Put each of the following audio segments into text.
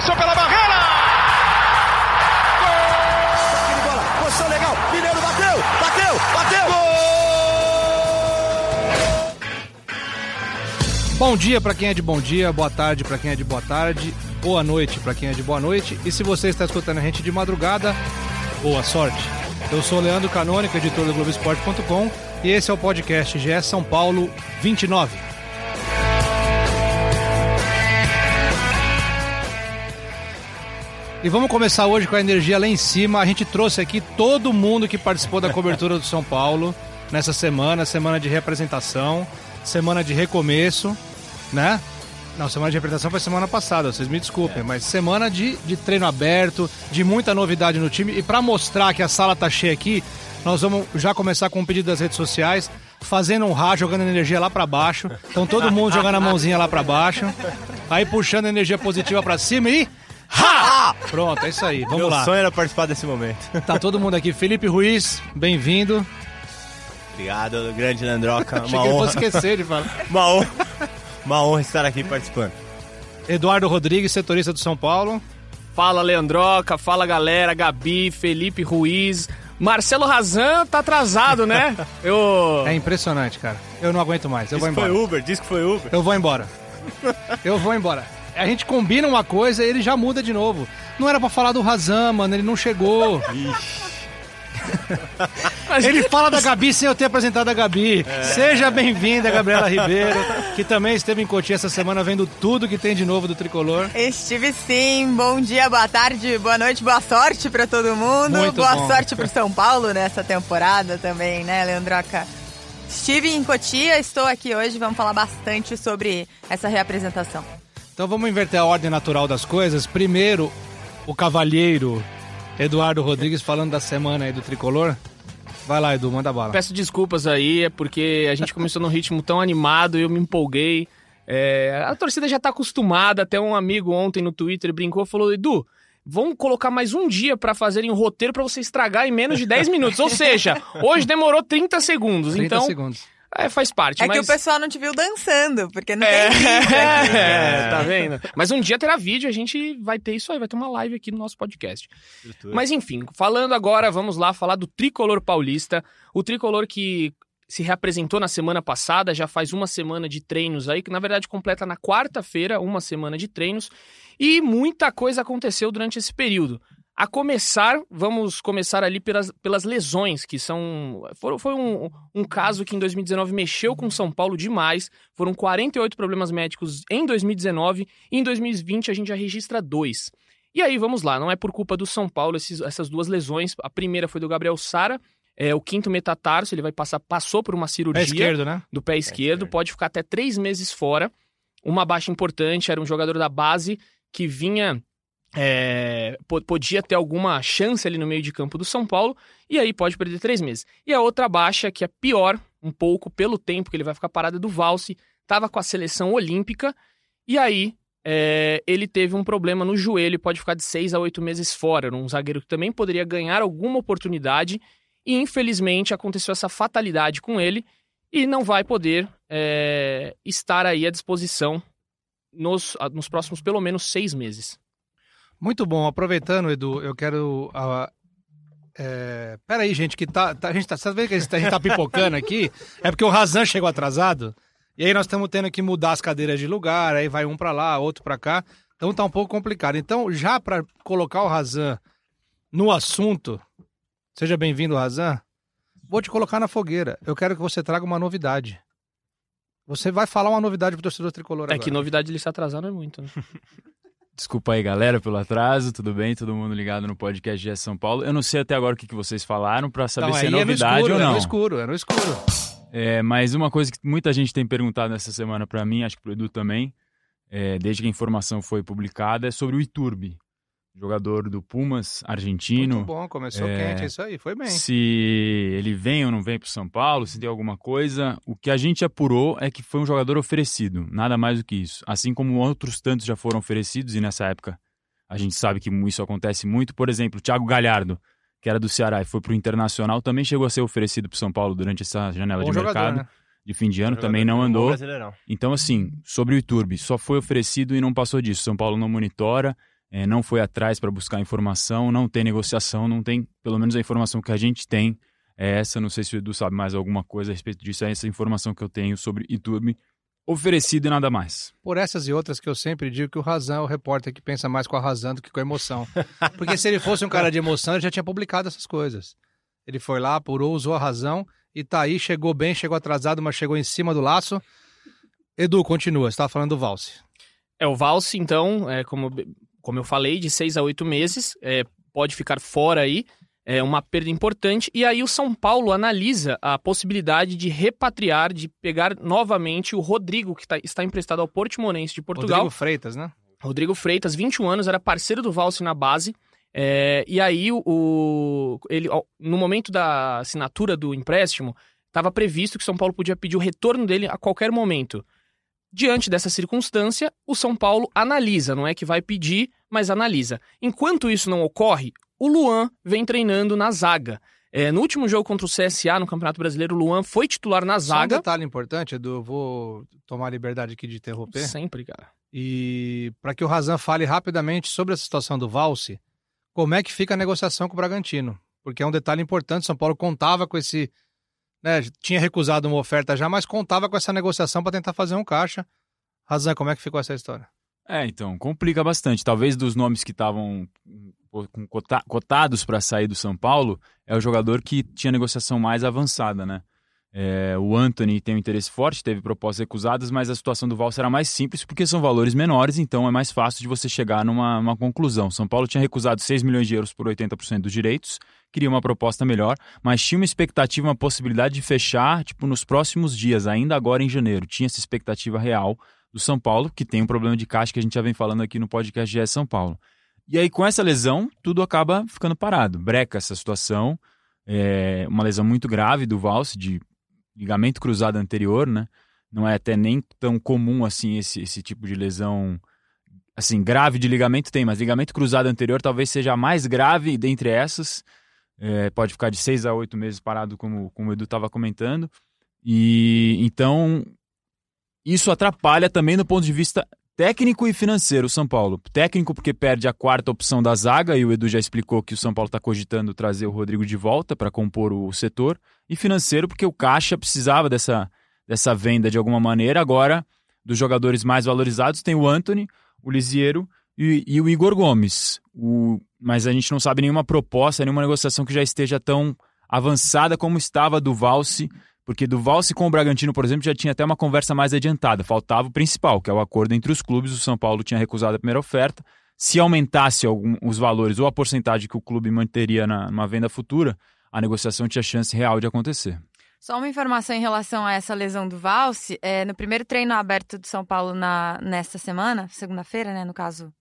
passou pela barreira! Gol! de bola, posição legal, Mineiro bateu, bateu, bateu! Gol! Bom dia para quem é de bom dia, boa tarde para quem é de boa tarde, boa noite para quem é de boa noite. E se você está escutando a gente de madrugada, boa sorte. Eu sou Leandro Canônico, editor do Globoesporte.com, e esse é o podcast GE São Paulo 29. E vamos começar hoje com a energia lá em cima. A gente trouxe aqui todo mundo que participou da cobertura do São Paulo nessa semana, semana de representação, semana de recomeço, né? Não, semana de representação foi semana passada, vocês me desculpem, é. mas semana de, de treino aberto, de muita novidade no time. E para mostrar que a sala tá cheia aqui, nós vamos já começar com um pedido das redes sociais, fazendo um rá, jogando energia lá para baixo. Então todo mundo jogando a mãozinha lá para baixo, aí puxando energia positiva para cima e Pronto, é isso aí. Vamos Meu lá. Meu sonho era participar desse momento. Tá todo mundo aqui. Felipe Ruiz, bem-vindo. Obrigado, grande Landroca. Uma honra. Que esquecer de falar. Uma honra. Uma honra estar aqui participando. Eduardo Rodrigues, setorista do São Paulo. Fala, Leandroca. Fala, galera. Gabi, Felipe Ruiz. Marcelo Razan tá atrasado, né? Eu... É impressionante, cara. Eu não aguento mais. Eu diz vou embora. foi Uber, diz que foi Uber. Eu vou embora. Eu vou embora. A gente combina uma coisa e ele já muda de novo. Não era para falar do Razan, mano, ele não chegou. Ixi. Ele fala da Gabi sem eu ter apresentado a Gabi. É. Seja bem-vinda, Gabriela Ribeiro, que também esteve em Cotia essa semana vendo tudo que tem de novo do tricolor. Estive sim. Bom dia, boa tarde, boa noite, boa sorte para todo mundo. Muito boa bom. sorte para São Paulo nessa temporada também, né, Leandroca? Estive em Cotia, estou aqui hoje, vamos falar bastante sobre essa reapresentação. Então vamos inverter a ordem natural das coisas. Primeiro, o cavalheiro Eduardo Rodrigues falando da semana aí do tricolor. Vai lá, Edu, manda bala. Peço desculpas aí, é porque a gente começou num ritmo tão animado e eu me empolguei. É, a torcida já tá acostumada, até um amigo ontem no Twitter brincou, falou, Edu, vão colocar mais um dia para fazerem um roteiro para você estragar em menos de 10 minutos. Ou seja, hoje demorou 30 segundos. 30 então, segundos. É, faz parte. É mas... que o pessoal não te viu dançando, porque não é, tem vídeo aqui. É, tá vendo? Mas um dia terá vídeo, a gente vai ter isso aí, vai ter uma live aqui no nosso podcast. Mas enfim, falando agora, vamos lá falar do tricolor paulista. O tricolor que se reapresentou na semana passada, já faz uma semana de treinos aí, que na verdade completa na quarta-feira uma semana de treinos. E muita coisa aconteceu durante esse período. A começar, vamos começar ali pelas, pelas lesões, que são. Foi um, um caso que em 2019 mexeu com São Paulo demais. Foram 48 problemas médicos em 2019 e em 2020 a gente já registra dois. E aí, vamos lá, não é por culpa do São Paulo esses, essas duas lesões. A primeira foi do Gabriel Sara, é, o quinto metatarso, ele vai passar, passou por uma cirurgia pé esquerdo, né? do pé, pé esquerdo, esquerdo, pode ficar até três meses fora. Uma baixa importante, era um jogador da base que vinha é, podia ter alguma chance ali no meio de campo do São Paulo, e aí pode perder três meses. E a outra baixa, que é pior, um pouco pelo tempo que ele vai ficar parado, é do Valse, estava com a seleção olímpica, e aí é, ele teve um problema no joelho, pode ficar de seis a oito meses fora. Era um zagueiro que também poderia ganhar alguma oportunidade, e infelizmente aconteceu essa fatalidade com ele, e não vai poder é, estar aí à disposição nos, nos próximos pelo menos seis meses. Muito bom. Aproveitando, Edu, eu quero. Uh, é... Peraí, gente, que tá, tá, a gente tá. Você vendo que a gente tá pipocando aqui? É porque o Razan chegou atrasado. E aí nós estamos tendo que mudar as cadeiras de lugar, aí vai um para lá, outro para cá. Então tá um pouco complicado. Então, já para colocar o Razan no assunto, seja bem-vindo, Razan. Vou te colocar na fogueira. Eu quero que você traga uma novidade. Você vai falar uma novidade pro torcedor tricolor É agora. que novidade ele se atrasar não é muito, né? Desculpa aí, galera, pelo atraso. Tudo bem? Todo mundo ligado no podcast de São Paulo. Eu não sei até agora o que, que vocês falaram para saber não, se é novidade é escuro, ou não. É no escuro, é no escuro. É, mas uma coisa que muita gente tem perguntado nessa semana para mim, acho que pro Edu também, é, desde que a informação foi publicada, é sobre o Iturbe. Jogador do Pumas, argentino. Muito bom, começou É, quente, isso aí, foi bem. Se ele vem ou não vem para São Paulo, se tem alguma coisa. O que a gente apurou é que foi um jogador oferecido, nada mais do que isso. Assim como outros tantos já foram oferecidos, e nessa época a gente sabe que isso acontece muito. Por exemplo, o Thiago Galhardo, que era do Ceará e foi para o Internacional, também chegou a ser oferecido para São Paulo durante essa janela Bom de jogador, mercado. né? De fim de ano, Jogador também não andou. Então, assim, sobre o Iturbe, só foi oferecido e não passou disso. São Paulo não monitora. É, não foi atrás para buscar informação, não tem negociação, não tem, pelo menos a informação que a gente tem é essa. Não sei se o Edu sabe mais alguma coisa a respeito disso, é essa informação que eu tenho sobre YouTube oferecido e nada mais. Por essas e outras que eu sempre digo que o Razão é o repórter que pensa mais com a razão do que com a emoção. Porque se ele fosse um cara de emoção, ele já tinha publicado essas coisas. Ele foi lá, apurou, usou a razão e tá aí, chegou bem, chegou atrasado, mas chegou em cima do laço. Edu, continua, você estava falando do Valse. É, o Valse, então, é, como, como eu falei, de seis a oito meses, é, pode ficar fora aí é uma perda importante. E aí o São Paulo analisa a possibilidade de repatriar, de pegar novamente o Rodrigo, que tá, está emprestado ao Portimonense de Portugal. Rodrigo Freitas, né? Rodrigo Freitas, 21 anos, era parceiro do Valse na base. É, e aí, o, ele, no momento da assinatura do empréstimo, estava previsto que o São Paulo podia pedir o retorno dele a qualquer momento. Diante dessa circunstância, o São Paulo analisa, não é que vai pedir, mas analisa. Enquanto isso não ocorre, o Luan vem treinando na zaga. É, no último jogo contra o CSA no Campeonato Brasileiro, o Luan foi titular na zaga. Só um detalhe importante, Edu, eu vou tomar a liberdade aqui de interromper. Sempre, cara. E para que o Razan fale rapidamente sobre a situação do Valse, como é que fica a negociação com o Bragantino? Porque é um detalhe importante, São Paulo contava com esse... Né, tinha recusado uma oferta já, mas contava com essa negociação para tentar fazer um caixa. Razan, como é que ficou essa história? É, então, complica bastante. Talvez dos nomes que estavam cotados para sair do São Paulo, é o jogador que tinha negociação mais avançada, né? É, o Anthony tem um interesse forte, teve propostas recusadas, mas a situação do Val será mais simples porque são valores menores, então é mais fácil de você chegar numa, numa conclusão. São Paulo tinha recusado 6 milhões de euros por 80% dos direitos, queria uma proposta melhor, mas tinha uma expectativa, uma possibilidade de fechar tipo nos próximos dias, ainda agora em janeiro. Tinha essa expectativa real do São Paulo, que tem um problema de caixa que a gente já vem falando aqui no podcast GE São Paulo. E aí, com essa lesão, tudo acaba ficando parado. Breca essa situação. É uma lesão muito grave do Valse, de ligamento cruzado anterior, né? Não é até nem tão comum assim esse, esse tipo de lesão. Assim, grave de ligamento tem, mas ligamento cruzado anterior talvez seja a mais grave dentre essas. É, pode ficar de seis a oito meses parado, como, como o Edu estava comentando. E então isso atrapalha também no ponto de vista técnico e financeiro São Paulo. Técnico porque perde a quarta opção da zaga e o Edu já explicou que o São Paulo está cogitando trazer o Rodrigo de volta para compor o setor. E financeiro porque o Caixa precisava dessa, dessa venda de alguma maneira. Agora, dos jogadores mais valorizados, tem o Anthony, o Lisiero e, e o Igor Gomes. O, mas a gente não sabe nenhuma proposta, nenhuma negociação que já esteja tão avançada como estava do Valse porque do Valse com o Bragantino, por exemplo, já tinha até uma conversa mais adiantada. Faltava o principal, que é o acordo entre os clubes. O São Paulo tinha recusado a primeira oferta. Se aumentasse algum, os valores ou a porcentagem que o clube manteria na, numa venda futura, a negociação tinha chance real de acontecer. Só uma informação em relação a essa lesão do Valse. É, no primeiro treino aberto do São Paulo na, nesta semana, segunda-feira, né, no caso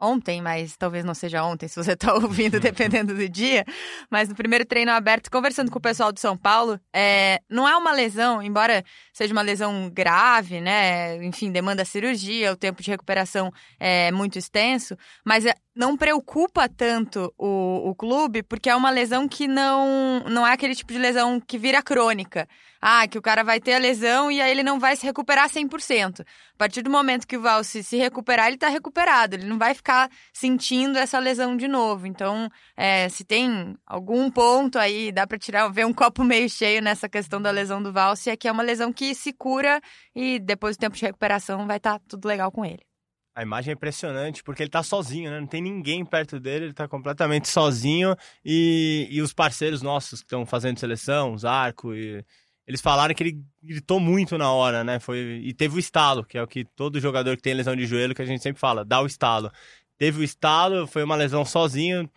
ontem, mas talvez não seja ontem, se você está ouvindo, dependendo do dia. Mas no primeiro treino aberto, conversando com o pessoal do São Paulo, é, não é uma lesão, embora seja uma lesão grave, né? Enfim, demanda cirurgia, o tempo de recuperação é muito extenso, mas é, não preocupa tanto o, o clube, porque é uma lesão que não, não é aquele tipo de lesão que vira crônica. Ah, que o cara vai ter a lesão e aí ele não vai se recuperar 100%. A partir do momento que o Valse se recuperar, ele está recuperado. Ele não vai ficar sentindo essa lesão de novo. Então, é, se tem algum ponto aí, dá para tirar, ver um copo meio cheio nessa questão da lesão do Valse, é que é uma lesão que se cura e depois do tempo de recuperação vai estar tá tudo legal com ele. A imagem é impressionante porque ele tá sozinho, né? Não tem ninguém perto dele, ele tá completamente sozinho. E, e os parceiros nossos que estão fazendo seleção, os Arco, e, eles falaram que ele gritou muito na hora, né? Foi, e teve o estalo, que é o que todo jogador que tem lesão de joelho, que a gente sempre fala, dá o estalo. Teve o estalo, foi uma lesão sozinho,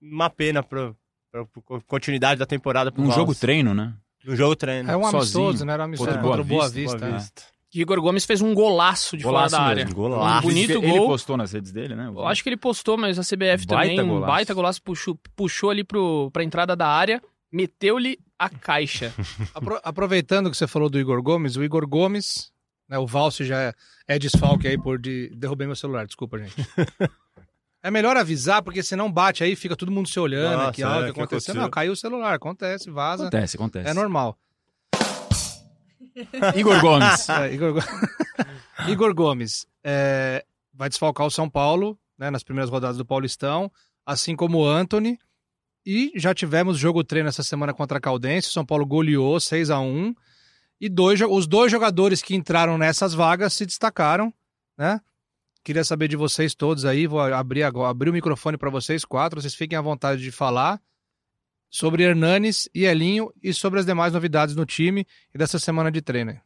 uma pena pra, pra, pra continuidade da temporada. Um jogo treino, né? Um jogo treino. É um amistoso, né? Era um amistoso contra o Boa Vista. Boa Vista. É. Igor Gomes fez um golaço de golaço fora da área. Mesmo, golaço. Um bonito ele, gol. Ele postou nas redes dele, né? Eu acho que ele postou, mas a CBF baita também, golaço. baita golaço, puxou, puxou ali pro, pra entrada da área, meteu-lhe a caixa. Apro aproveitando que você falou do Igor Gomes, o Igor Gomes, né, o Valse já é, é desfalque aí por de... derrubei meu celular, desculpa, gente. É melhor avisar, porque senão bate aí, fica todo mundo se olhando Nossa, aqui, ó, o que aconteceu. Não, caiu o celular, acontece, vaza. Acontece, acontece. É normal. Igor Gomes. É, Igor, Igor Gomes é, vai desfalcar o São Paulo né, nas primeiras rodadas do Paulistão, assim como o Anthony. E já tivemos jogo treino essa semana contra a Caldense. O São Paulo goleou 6 a 1 E dois, os dois jogadores que entraram nessas vagas se destacaram, né? Queria saber de vocês todos aí. Vou abrir agora, abrir o microfone para vocês quatro. Vocês fiquem à vontade de falar sobre Hernanes e Elinho e sobre as demais novidades no time e dessa semana de treino.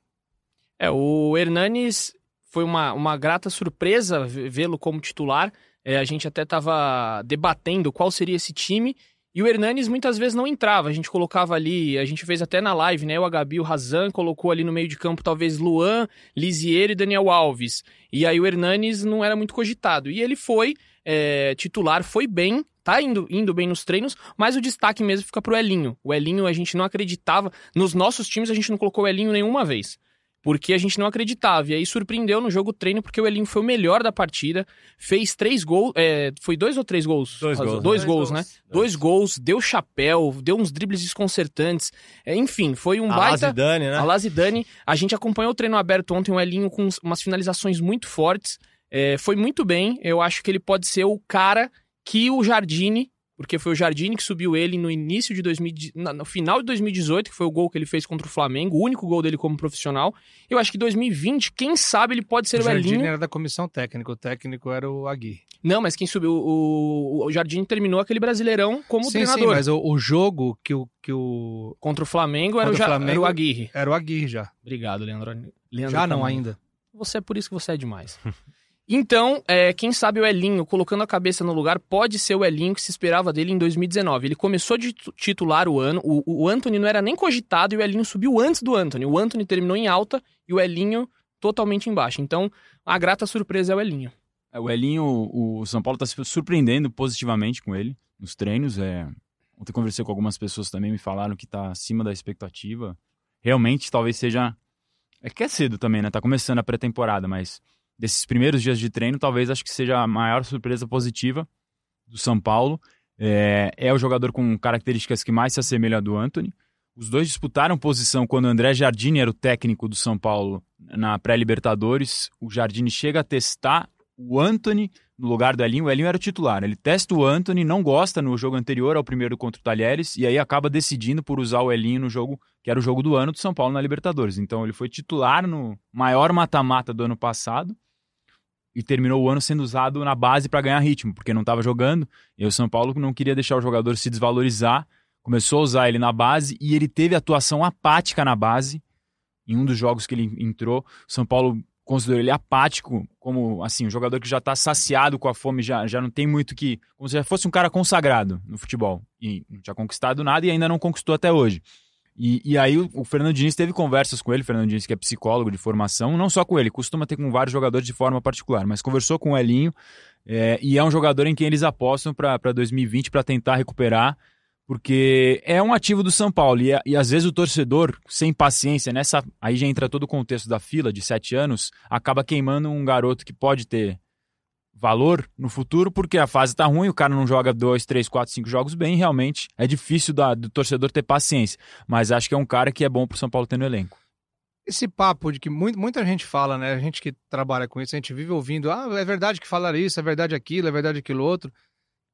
É, o Hernanes foi uma, uma grata surpresa vê-lo como titular. É, a gente até estava debatendo qual seria esse time. E o Hernanes muitas vezes não entrava. A gente colocava ali, a gente fez até na live, né? O Agabi, o Razan, colocou ali no meio de campo talvez Luan, Lisier e Daniel Alves. E aí o Hernanes não era muito cogitado. E ele foi é, titular, foi bem, tá indo, indo bem nos treinos, mas o destaque mesmo fica pro Elinho. O Elinho a gente não acreditava. Nos nossos times a gente não colocou o Elinho nenhuma vez porque a gente não acreditava. E aí surpreendeu no jogo treino, porque o Elinho foi o melhor da partida, fez três gols, é, foi dois ou três gols? Dois gols. Dois, dois gols, né? Dois. dois. gols, deu chapéu, deu uns dribles desconcertantes. É, enfim, foi um a baita... Lazidane, né? A Lazidane. A gente acompanhou o treino aberto ontem, o Elinho com umas finalizações muito fortes. É, foi muito bem, eu acho que ele pode ser o cara que o Jardine porque foi o Jardine que subiu ele no início de 2000, no final de 2018, que foi o gol que ele fez contra o Flamengo, o único gol dele como profissional. Eu acho que 2020, quem sabe ele pode ser o, o Jardine Elinho. era da comissão técnica, o técnico era o Agui. Não, mas quem subiu, o, o Jardine terminou aquele Brasileirão como sim, treinador. Sim, mas o, o, jogo que o, que o... Contra o Flamengo, era, o, Flamengo era o Aguirre. Era o Aguirre já. Obrigado, Leandro. Leandro já não ainda. Você é por isso que você é demais. Então, é, quem sabe o Elinho, colocando a cabeça no lugar, pode ser o Elinho que se esperava dele em 2019. Ele começou de titular o ano, o, o Anthony não era nem cogitado e o Elinho subiu antes do Anthony. O Anthony terminou em alta e o Elinho totalmente embaixo. Então, a grata surpresa é o Elinho. É, o Elinho, o São Paulo está se surpreendendo positivamente com ele nos treinos. É... Ontem conversei com algumas pessoas também, me falaram que está acima da expectativa. Realmente, talvez seja. É que é cedo também, né? Tá começando a pré-temporada, mas desses primeiros dias de treino, talvez acho que seja a maior surpresa positiva do São Paulo. É, é o jogador com características que mais se assemelha do Anthony. Os dois disputaram posição quando André Jardine era o técnico do São Paulo na pré-Libertadores. O Jardine chega a testar o Anthony no lugar do Elinho. O Elinho era o titular. Ele testa o Anthony, não gosta no jogo anterior ao primeiro contra o Talheres, e aí acaba decidindo por usar o Elinho no jogo que era o jogo do ano do São Paulo na Libertadores. Então ele foi titular no maior mata-mata do ano passado e terminou o ano sendo usado na base para ganhar ritmo, porque não estava jogando. E o São Paulo não queria deixar o jogador se desvalorizar, começou a usar ele na base e ele teve atuação apática na base. Em um dos jogos que ele entrou, o São Paulo considerou ele apático, como assim, um jogador que já está saciado com a fome, já, já não tem muito que. Como se já fosse um cara consagrado no futebol. E não tinha conquistado nada e ainda não conquistou até hoje. E, e aí o, o Fernando Diniz teve conversas com ele, o Fernando Diniz que é psicólogo de formação, não só com ele, costuma ter com vários jogadores de forma particular, mas conversou com o Elinho é, e é um jogador em quem eles apostam para 2020 para tentar recuperar, porque é um ativo do São Paulo e, e, às vezes o torcedor, sem paciência, nessa aí já entra todo o contexto da fila de sete anos, acaba queimando um garoto que pode ter valor no futuro, porque a fase tá ruim, o cara não joga dois, três, quatro, cinco jogos bem, realmente é difícil da, do torcedor ter paciência. Mas acho que é um cara que é bom pro São Paulo ter no elenco. Esse papo de que muito, muita gente fala, né? A gente que trabalha com isso, a gente vive ouvindo, ah, é verdade que falaram isso, é verdade aquilo, é verdade aquilo outro,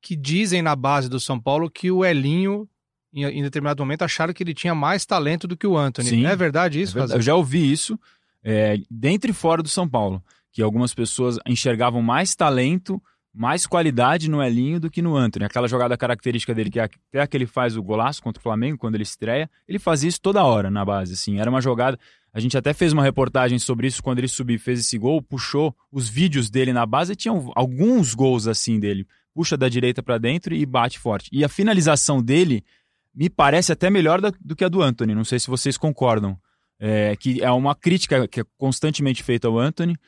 que dizem na base do São Paulo que o Elinho, em, em determinado momento, acharam que ele tinha mais talento do que o Anthony. Sim, é verdade isso? É verdade. Eu já ouvi isso é, dentro e fora do São Paulo que algumas pessoas enxergavam mais talento, mais qualidade no Elinho do que no Anthony. Aquela jogada característica dele, que é até que ele faz o golaço contra o Flamengo, quando ele estreia, ele fazia isso toda hora na base. Assim, era uma jogada. A gente até fez uma reportagem sobre isso quando ele subiu fez esse gol, puxou os vídeos dele na base e tinham alguns gols assim dele. Puxa da direita para dentro e bate forte. E a finalização dele me parece até melhor do que a do Anthony. Não sei se vocês concordam. É, que é uma crítica que é constantemente feita ao Anthony.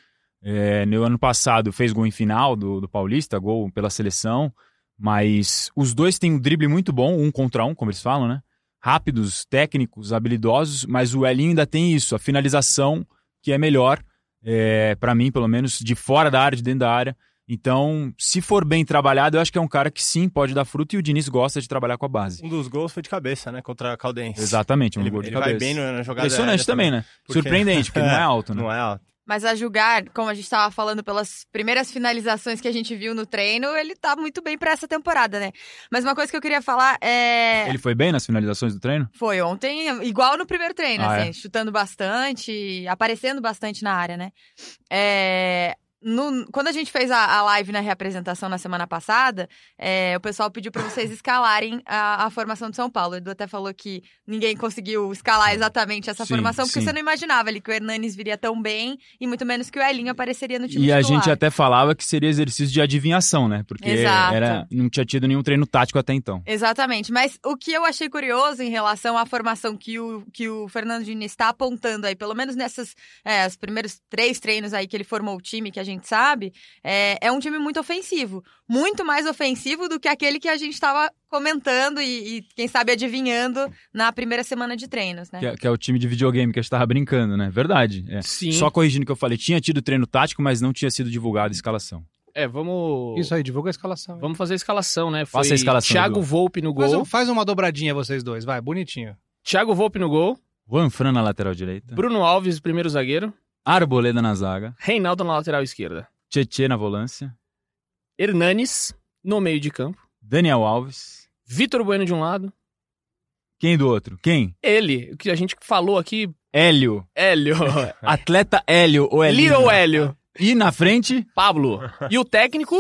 É, no ano passado fez gol em final do, do Paulista, gol pela seleção. Mas os dois têm um drible muito bom, um contra um, como eles falam, né? Rápidos, técnicos, habilidosos, mas o Elinho ainda tem isso, a finalização que é melhor, é, para mim, pelo menos, de fora da área, de dentro da área. Então, se for bem trabalhado, eu acho que é um cara que sim pode dar fruto e o Diniz gosta de trabalhar com a base. Um dos gols foi de cabeça, né? Contra a Caldense. Exatamente, um ele, gol de ele cabeça. vai bem na jogada. Impressionante também, né? Porque... Surpreendente, porque não é alto, né? Não é alto. Mas a julgar, como a gente estava falando pelas primeiras finalizações que a gente viu no treino, ele tá muito bem para essa temporada, né? Mas uma coisa que eu queria falar é. Ele foi bem nas finalizações do treino? Foi ontem, igual no primeiro treino, Ah, assim, é? chutando bastante, aparecendo bastante na área, né? É, no- quando a gente fez a, a live na reapresentação na semana passada, é, o pessoal pediu para vocês escalarem a, a formação de São Paulo. O Edu até falou que ninguém conseguiu escalar exatamente essa Sim, formação, porque sim. você não imaginava ali que o Hernanes viria tão bem e muito menos que o Elinho apareceria no time E a titular. gente até falava que seria exercício de adivinhação, né? Porque Exato. era, não tinha tido nenhum treino tático até então. Exatamente, mas o que eu achei curioso em relação à formação que o, que o Fernando Diniz está apontando aí, pelo menos nessas, é, os primeiros três treinos aí que ele formou o time, que a gente sabe, é, é um time muito ofensivo. Muito mais ofensivo do que aquele que a gente estava comentando e, e, quem sabe, adivinhando na primeira semana de treinos, né? Que, é- que é o time de videogame que a gente tava brincando, né? Verdade. é. Sim. Só corrigindo o que eu falei, tinha tido treino tático, mas não tinha sido divulgada a escalação. É, vamos. Isso aí, divulga a escalação. Vamos fazer a escalação, né? Foi Faça a escalação, Thiago. Volpe no Faz, gol. um- faz uma dobradinha vocês dois, vai, bonitinho. Thiago Volpe no gol. Juan Fran na lateral direita, Bruno Alves, primeiro zagueiro. Arboleda na zaga, Reinaldo na lateral esquerda. Tietê na volância, Hernanes no meio de campo. Daniel Alves. Vitor Bueno de um lado. Quem do outro? Quem? Ele, o que a gente falou aqui, Hélio. Hélio. Atleta Hélio ou Hélio. Little Hélio. E na frente, Pablo. E o técnico?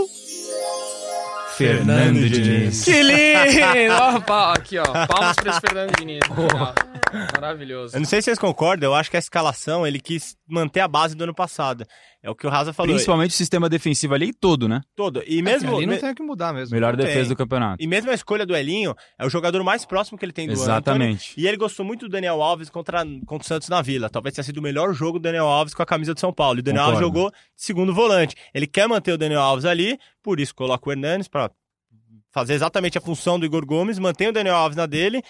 Fernando Diniz. Que lindo! Ó, aqui, ó. Palmas pra esse Fernando Diniz. Ó, Maravilhoso. Eu não sei se vocês concordam, eu acho que a escalação ele quis manter a base do ano passado. É o que o Raza falou. Principalmente o sistema defensivo ali todo, né? Todo. E mesmo. Ali não tem o que mudar mesmo. Melhor Não defesa tem. do campeonato. E mesmo a escolha do Elinho é o jogador mais próximo que ele tem do. Exatamente. E ele gostou muito do Daniel Alves contra, contra o Santos na Vila. Talvez tenha sido o melhor jogo do Daniel Alves com a camisa do São Paulo. E o Daniel Alves Concordo. jogou de segundo volante. Ele quer manter o Daniel Alves ali, por isso coloca o Hernanes para fazer exatamente a função do Igor Gomes, mantém o Daniel Alves na dele,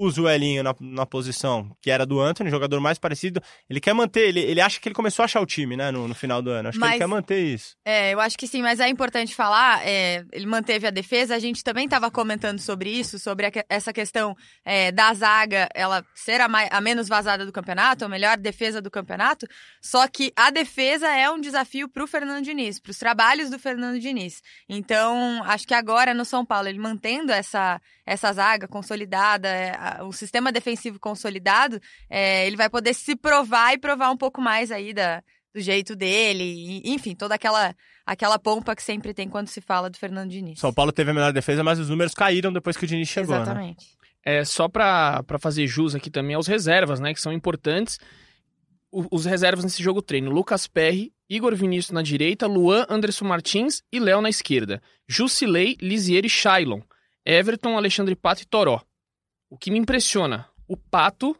o Elinho na, na posição que era do Antony, jogador mais parecido. Ele quer manter, ele, ele acha que ele começou a achar o time, né, no, no final do ano. Acho que Mas- ele quer manter isso. É, eu acho que sim, mas é importante falar, é, ele manteve a defesa, a gente também estava comentando sobre isso, sobre a que- essa questão é, da zaga, ela ser a, mai- a menos vazada do campeonato, a melhor defesa do campeonato, só que a defesa é um desafio para o Fernando Diniz, para os trabalhos do Fernando Diniz. Então, acho que agora no São Paulo, ele mantendo essa, essa zaga consolidada, o sistema defensivo consolidado, é, ele vai poder se provar e provar um pouco mais aí da, do jeito dele, e, enfim, toda aquela aquela pompa que sempre tem quando se fala do Fernando Diniz. São Paulo teve a melhor defesa, mas os números caíram depois que o Diniz chegou, né? Exatamente. É, só pra, pra fazer jus aqui também aos reservas, né? Que são importantes. O- os reservas nesse jogo treino: Lucas Perry, Igor Vinícius na direita, Luan, Anderson Martins e Léo na esquerda. Jusilei, Lisier e Shailon. Everton, Alexandre Pato e Toró. O que me impressiona: o Pato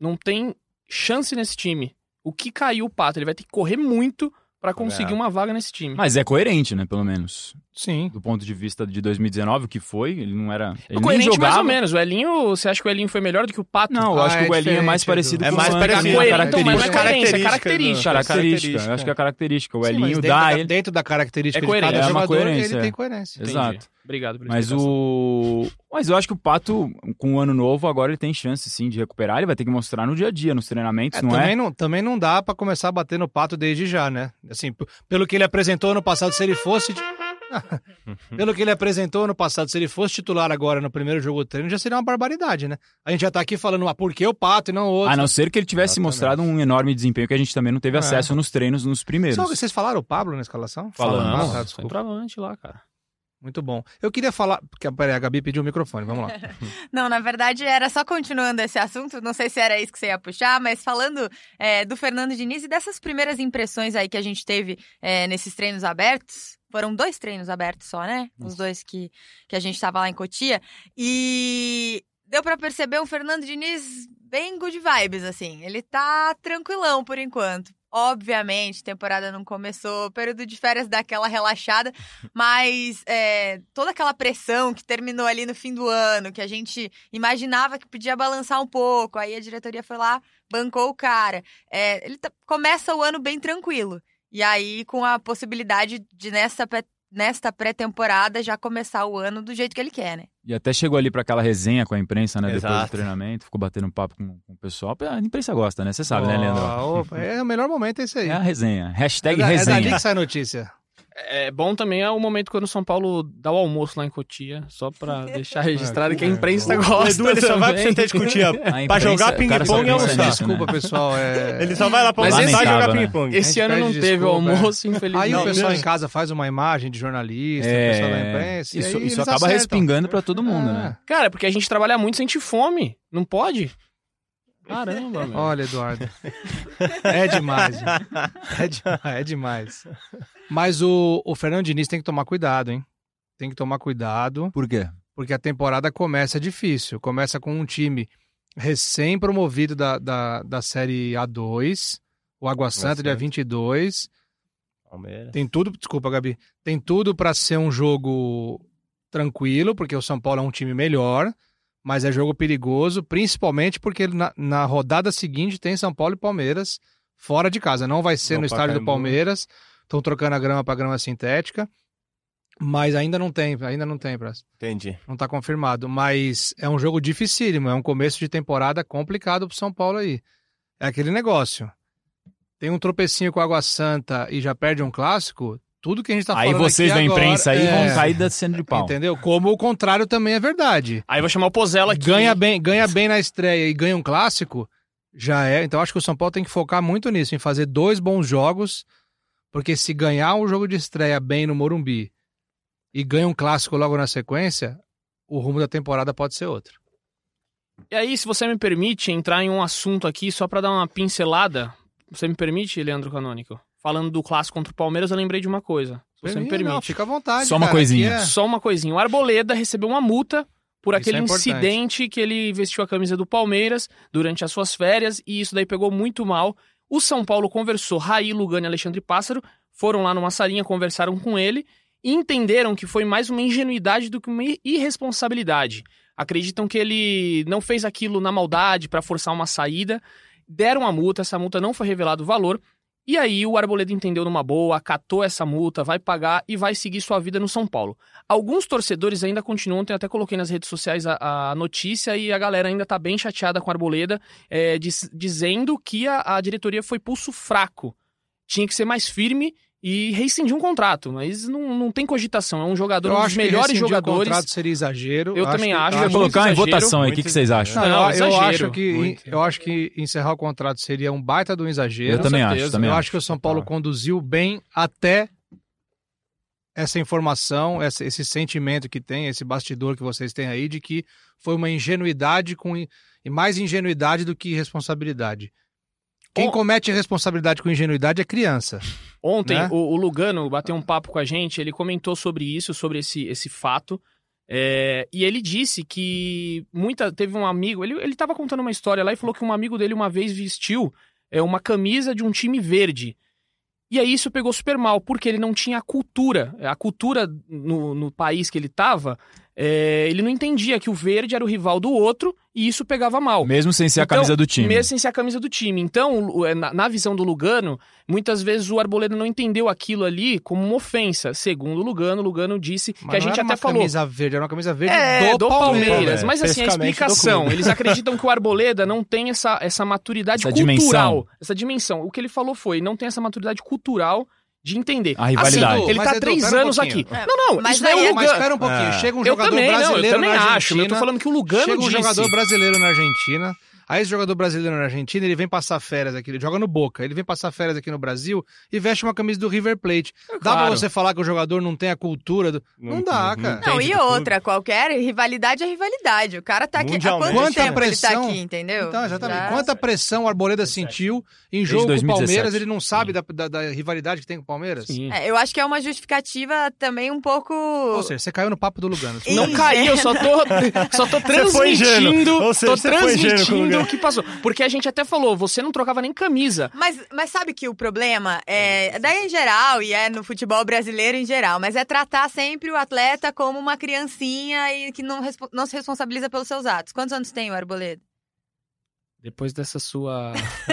não tem chance nesse time. O que caiu o Pato? Ele vai ter que correr muito pra conseguir É. uma vaga nesse time. Mas é coerente, né? Pelo menos. Sim. Do ponto de vista de 2019, o que foi, ele não era. Ele nem Coerente jogava. mais ou menos. O Elinho, você acha que o Elinho foi melhor do que o Pato? Não, eu acho Ah, que é o Elinho é mais parecido Edu. com É mais o parecido, é a Então, mas não é característica. é Característica, característica. Característica, eu acho que é a característica. O Sim, Elinho dá da, ele. dentro da característica É de coerente. cada É uma jogador, coerência, ele é. tem coerência. Entendi. Exato. Obrigado pela Mas o. Mas eu acho que o Pato, com o ano novo, agora ele tem chance sim de recuperar. Ele vai ter que mostrar no dia a dia, nos treinamentos, É, não também, é? Não, também não dá pra começar a bater no pato desde já, né? Assim, pelo que ele apresentou no passado, se ele fosse. pelo que ele apresentou no passado, se ele fosse titular agora no primeiro jogo do treino, já seria uma barbaridade, né? A gente já tá aqui falando, ah, por que o pato e não o outro? A não ser que ele tivesse Exatamente. mostrado um enorme desempenho que a gente também não teve É. acesso nos treinos nos primeiros. Só, vocês falaram o Pablo na escalação? Falamos. Ah, tá, centroavante lá, cara. Muito bom. Eu queria falar. Porque, peraí, a Gabi pediu o microfone, vamos lá. Não, na verdade, era só continuando esse assunto, não sei se era isso que você ia puxar, mas falando é, do Fernando Diniz e dessas primeiras impressões aí que a gente teve é, nesses treinos abertos. Foram dois treinos abertos só, né? Os dois que, que a gente tava lá em Cotia. E deu pra perceber um Fernando Diniz bem good vibes, assim. Ele tá tranquilão por enquanto. Obviamente, temporada não começou, período de férias dá aquela relaxada, mas é, toda aquela pressão que terminou ali no fim do ano, que a gente imaginava que podia balançar um pouco, aí a diretoria foi lá, bancou o cara. É, ele tá- começa o ano bem tranquilo. E aí, com a possibilidade de, nessa, nesta pré-temporada, já começar o ano do jeito que ele quer, né? E até chegou ali para aquela resenha com a imprensa, né? Depois Exato. do treinamento, ficou batendo papo com, com o pessoal. A imprensa gosta, né? Você sabe, né, Leandro? É, o melhor momento é esse aí. É a resenha. É, Hashtag da- é dali resenha. que sai notícia. É bom também é o momento quando o São Paulo dá o almoço lá em Cotia, só pra deixar registrado que a imprensa O gosta. Edu ele só vai pro. CT de Cotia A pra imprensa- jogar o ping-pong e almoçar. nisso, né? Desculpa, pessoal. É... Ele só vai lá pra Mas almoçar e jogar né? ping-pong. Esse ano não pede teve o desculpa, é. almoço, infelizmente. Aí o pessoal não. em casa faz uma imagem de jornalista, É, o pessoal da imprensa. e Isso, aí isso acaba acertam. respingando pra todo mundo, É. né? Cara, porque a gente trabalha muito sente fome. Não pode? Caramba, meu. Olha, Eduardo. É demais. É demais, é demais. Mas o, o Fernando Diniz tem que tomar cuidado, hein? Tem que tomar cuidado, Por quê? porque a temporada começa difícil. Começa com um time recém-promovido da, da, da Série A2, o Água Santa, dia Santa. 22. Palmeiras. Tem tudo, desculpa, Gabi. Tem tudo para ser um jogo tranquilo, porque o São Paulo é um time melhor, mas é jogo perigoso, principalmente porque na, na rodada seguinte tem São Paulo e Palmeiras fora de casa. Não vai ser No no estádio do Pacaembu. Palmeiras. Estão trocando a grama para grama sintética, mas ainda não tem, ainda não tem, Praça. Entendi. Não tá confirmado, mas é um jogo dificílimo, é um começo de temporada complicado pro São Paulo aí. É aquele negócio. Tem um tropecinho com a Água Santa e já perde um clássico, tudo que a gente tá Aí falando vocês aqui da agora imprensa aí é, vão cair da cena de pau. Entendeu? Como o contrário também é verdade. Aí eu vou chamar o Pozella aqui. Ganha bem, ganha bem na estreia e ganha um clássico, já é. Então acho que o São Paulo tem que focar muito nisso, em fazer dois bons jogos, porque se ganhar um jogo de estreia bem no Morumbi e ganha um clássico logo na sequência, o rumo da temporada pode ser outro. E aí, se você me permite entrar em um assunto aqui, só pra dar uma pincelada. Você me permite, Leandro Canônico? Falando do clássico contra o Palmeiras, eu lembrei de uma coisa. Se você me permite. Não, fica à vontade. Só uma cara, coisinha. aqui é- Só uma coisinha. O Arboleda recebeu uma multa por Isso aquele é incidente que ele vestiu a camisa do Palmeiras durante as suas férias e isso daí pegou muito mal. O São Paulo conversou, Raí, Lugano e Alexandre Pássaro foram lá numa salinha, conversaram com ele e entenderam que foi mais uma ingenuidade do que uma irresponsabilidade. Acreditam que ele não fez aquilo na maldade para forçar uma saída, deram a multa, essa multa não foi revelado o valor. E aí o Arboleda entendeu numa boa, acatou essa multa, vai pagar e vai seguir sua vida no São Paulo. Alguns torcedores ainda continuam, ontem até coloquei nas redes sociais a, a notícia e a galera ainda tá bem chateada com a Arboleda, é, diz- dizendo que a, a diretoria foi pulso fraco. Tinha que ser mais firme e rescindir um contrato, mas não, não tem cogitação. É um jogador, Eu um dos acho que melhores rescindir o jogadores. contrato seria exagero. Eu também acho, Vou muito colocar em votação aí, o que, que vocês acham? Não, Não, eu, eu exagero, acho que muito. eu acho que encerrar o contrato seria um baita de um exagero. Eu também certeza. acho, também eu acho. que o São Paulo Tá. conduziu bem até essa informação, essa- esse sentimento que tem, esse bastidor que vocês têm aí de que foi uma ingenuidade com e mais ingenuidade do que responsabilidade. Quem Bom- comete responsabilidade com ingenuidade é criança. Ontem, né? o, o Lugano bateu um papo com a gente, ele comentou sobre isso, sobre esse, esse fato. é, e ele disse que muita. Teve um amigo, ele, ele tava contando uma história lá e falou que um amigo dele uma vez vestiu é, uma camisa de um time verde. E aí isso pegou super mal, porque ele não tinha a cultura. A cultura no, no país que ele tava, é, ele não entendia que o verde era o rival do outro e isso pegava mal. Mesmo sem ser a Então, camisa do time. Mesmo sem ser a camisa do time. Então, é, na, visão do Lugano, muitas vezes o Arboleda não entendeu aquilo ali como uma ofensa. Segundo o Lugano, o Lugano disse que Mas a não gente era até uma falou. camisa verde, era uma camisa verde É, do, Palmeiras. Palmeiras. Mas assim, a do explicação. Eles acreditam que o Arboleda não tem essa, essa maturidade Essa cultural. dimensão. Essa dimensão. O que ele falou foi, não tem essa maturidade cultural de entender. A rivalidade. Assim, ele Mas, tá Edu, três um anos pouquinho. aqui. É, Não, não, mas isso daí aí é é- o Mas Lugano. espera um pouquinho, É. chega um Eu jogador também, não, eu brasileiro também na acho. Argentina. Eu tô falando que o Lugano Chega um disse. jogador brasileiro na Argentina. Aí esse jogador brasileiro na Argentina, ele vem passar férias aqui, ele joga no Boca, ele vem passar férias aqui no Brasil e veste uma camisa do River Plate. Dá pra claro. você falar que o jogador não tem a cultura do... Não, dá, cara. Não, e outra, qualquer rivalidade é rivalidade. O cara tá aqui. Há quanto Quanta tempo ele tá pressão. aqui, entendeu? Então, exatamente. Já- Quanta pressão o Arboleda sentiu em jogo com o 2017. Palmeiras, ele não sabe da, da- da rivalidade que tem com o Palmeiras? É, eu acho que é uma justificativa também um pouco. Ou seja, você caiu no papo do Lugano. Não caí, eu só tô, só tô transmitindo. Tô transmitindo. O que passou. Porque a gente até falou, você não trocava nem camisa. Mas, mas sabe que o problema é, daí em geral, e é no futebol brasileiro em geral, mas é tratar sempre o atleta como uma criancinha e que não, não se responsabiliza pelos seus atos. Quantos anos tem o Arboleda? Depois dessa sua.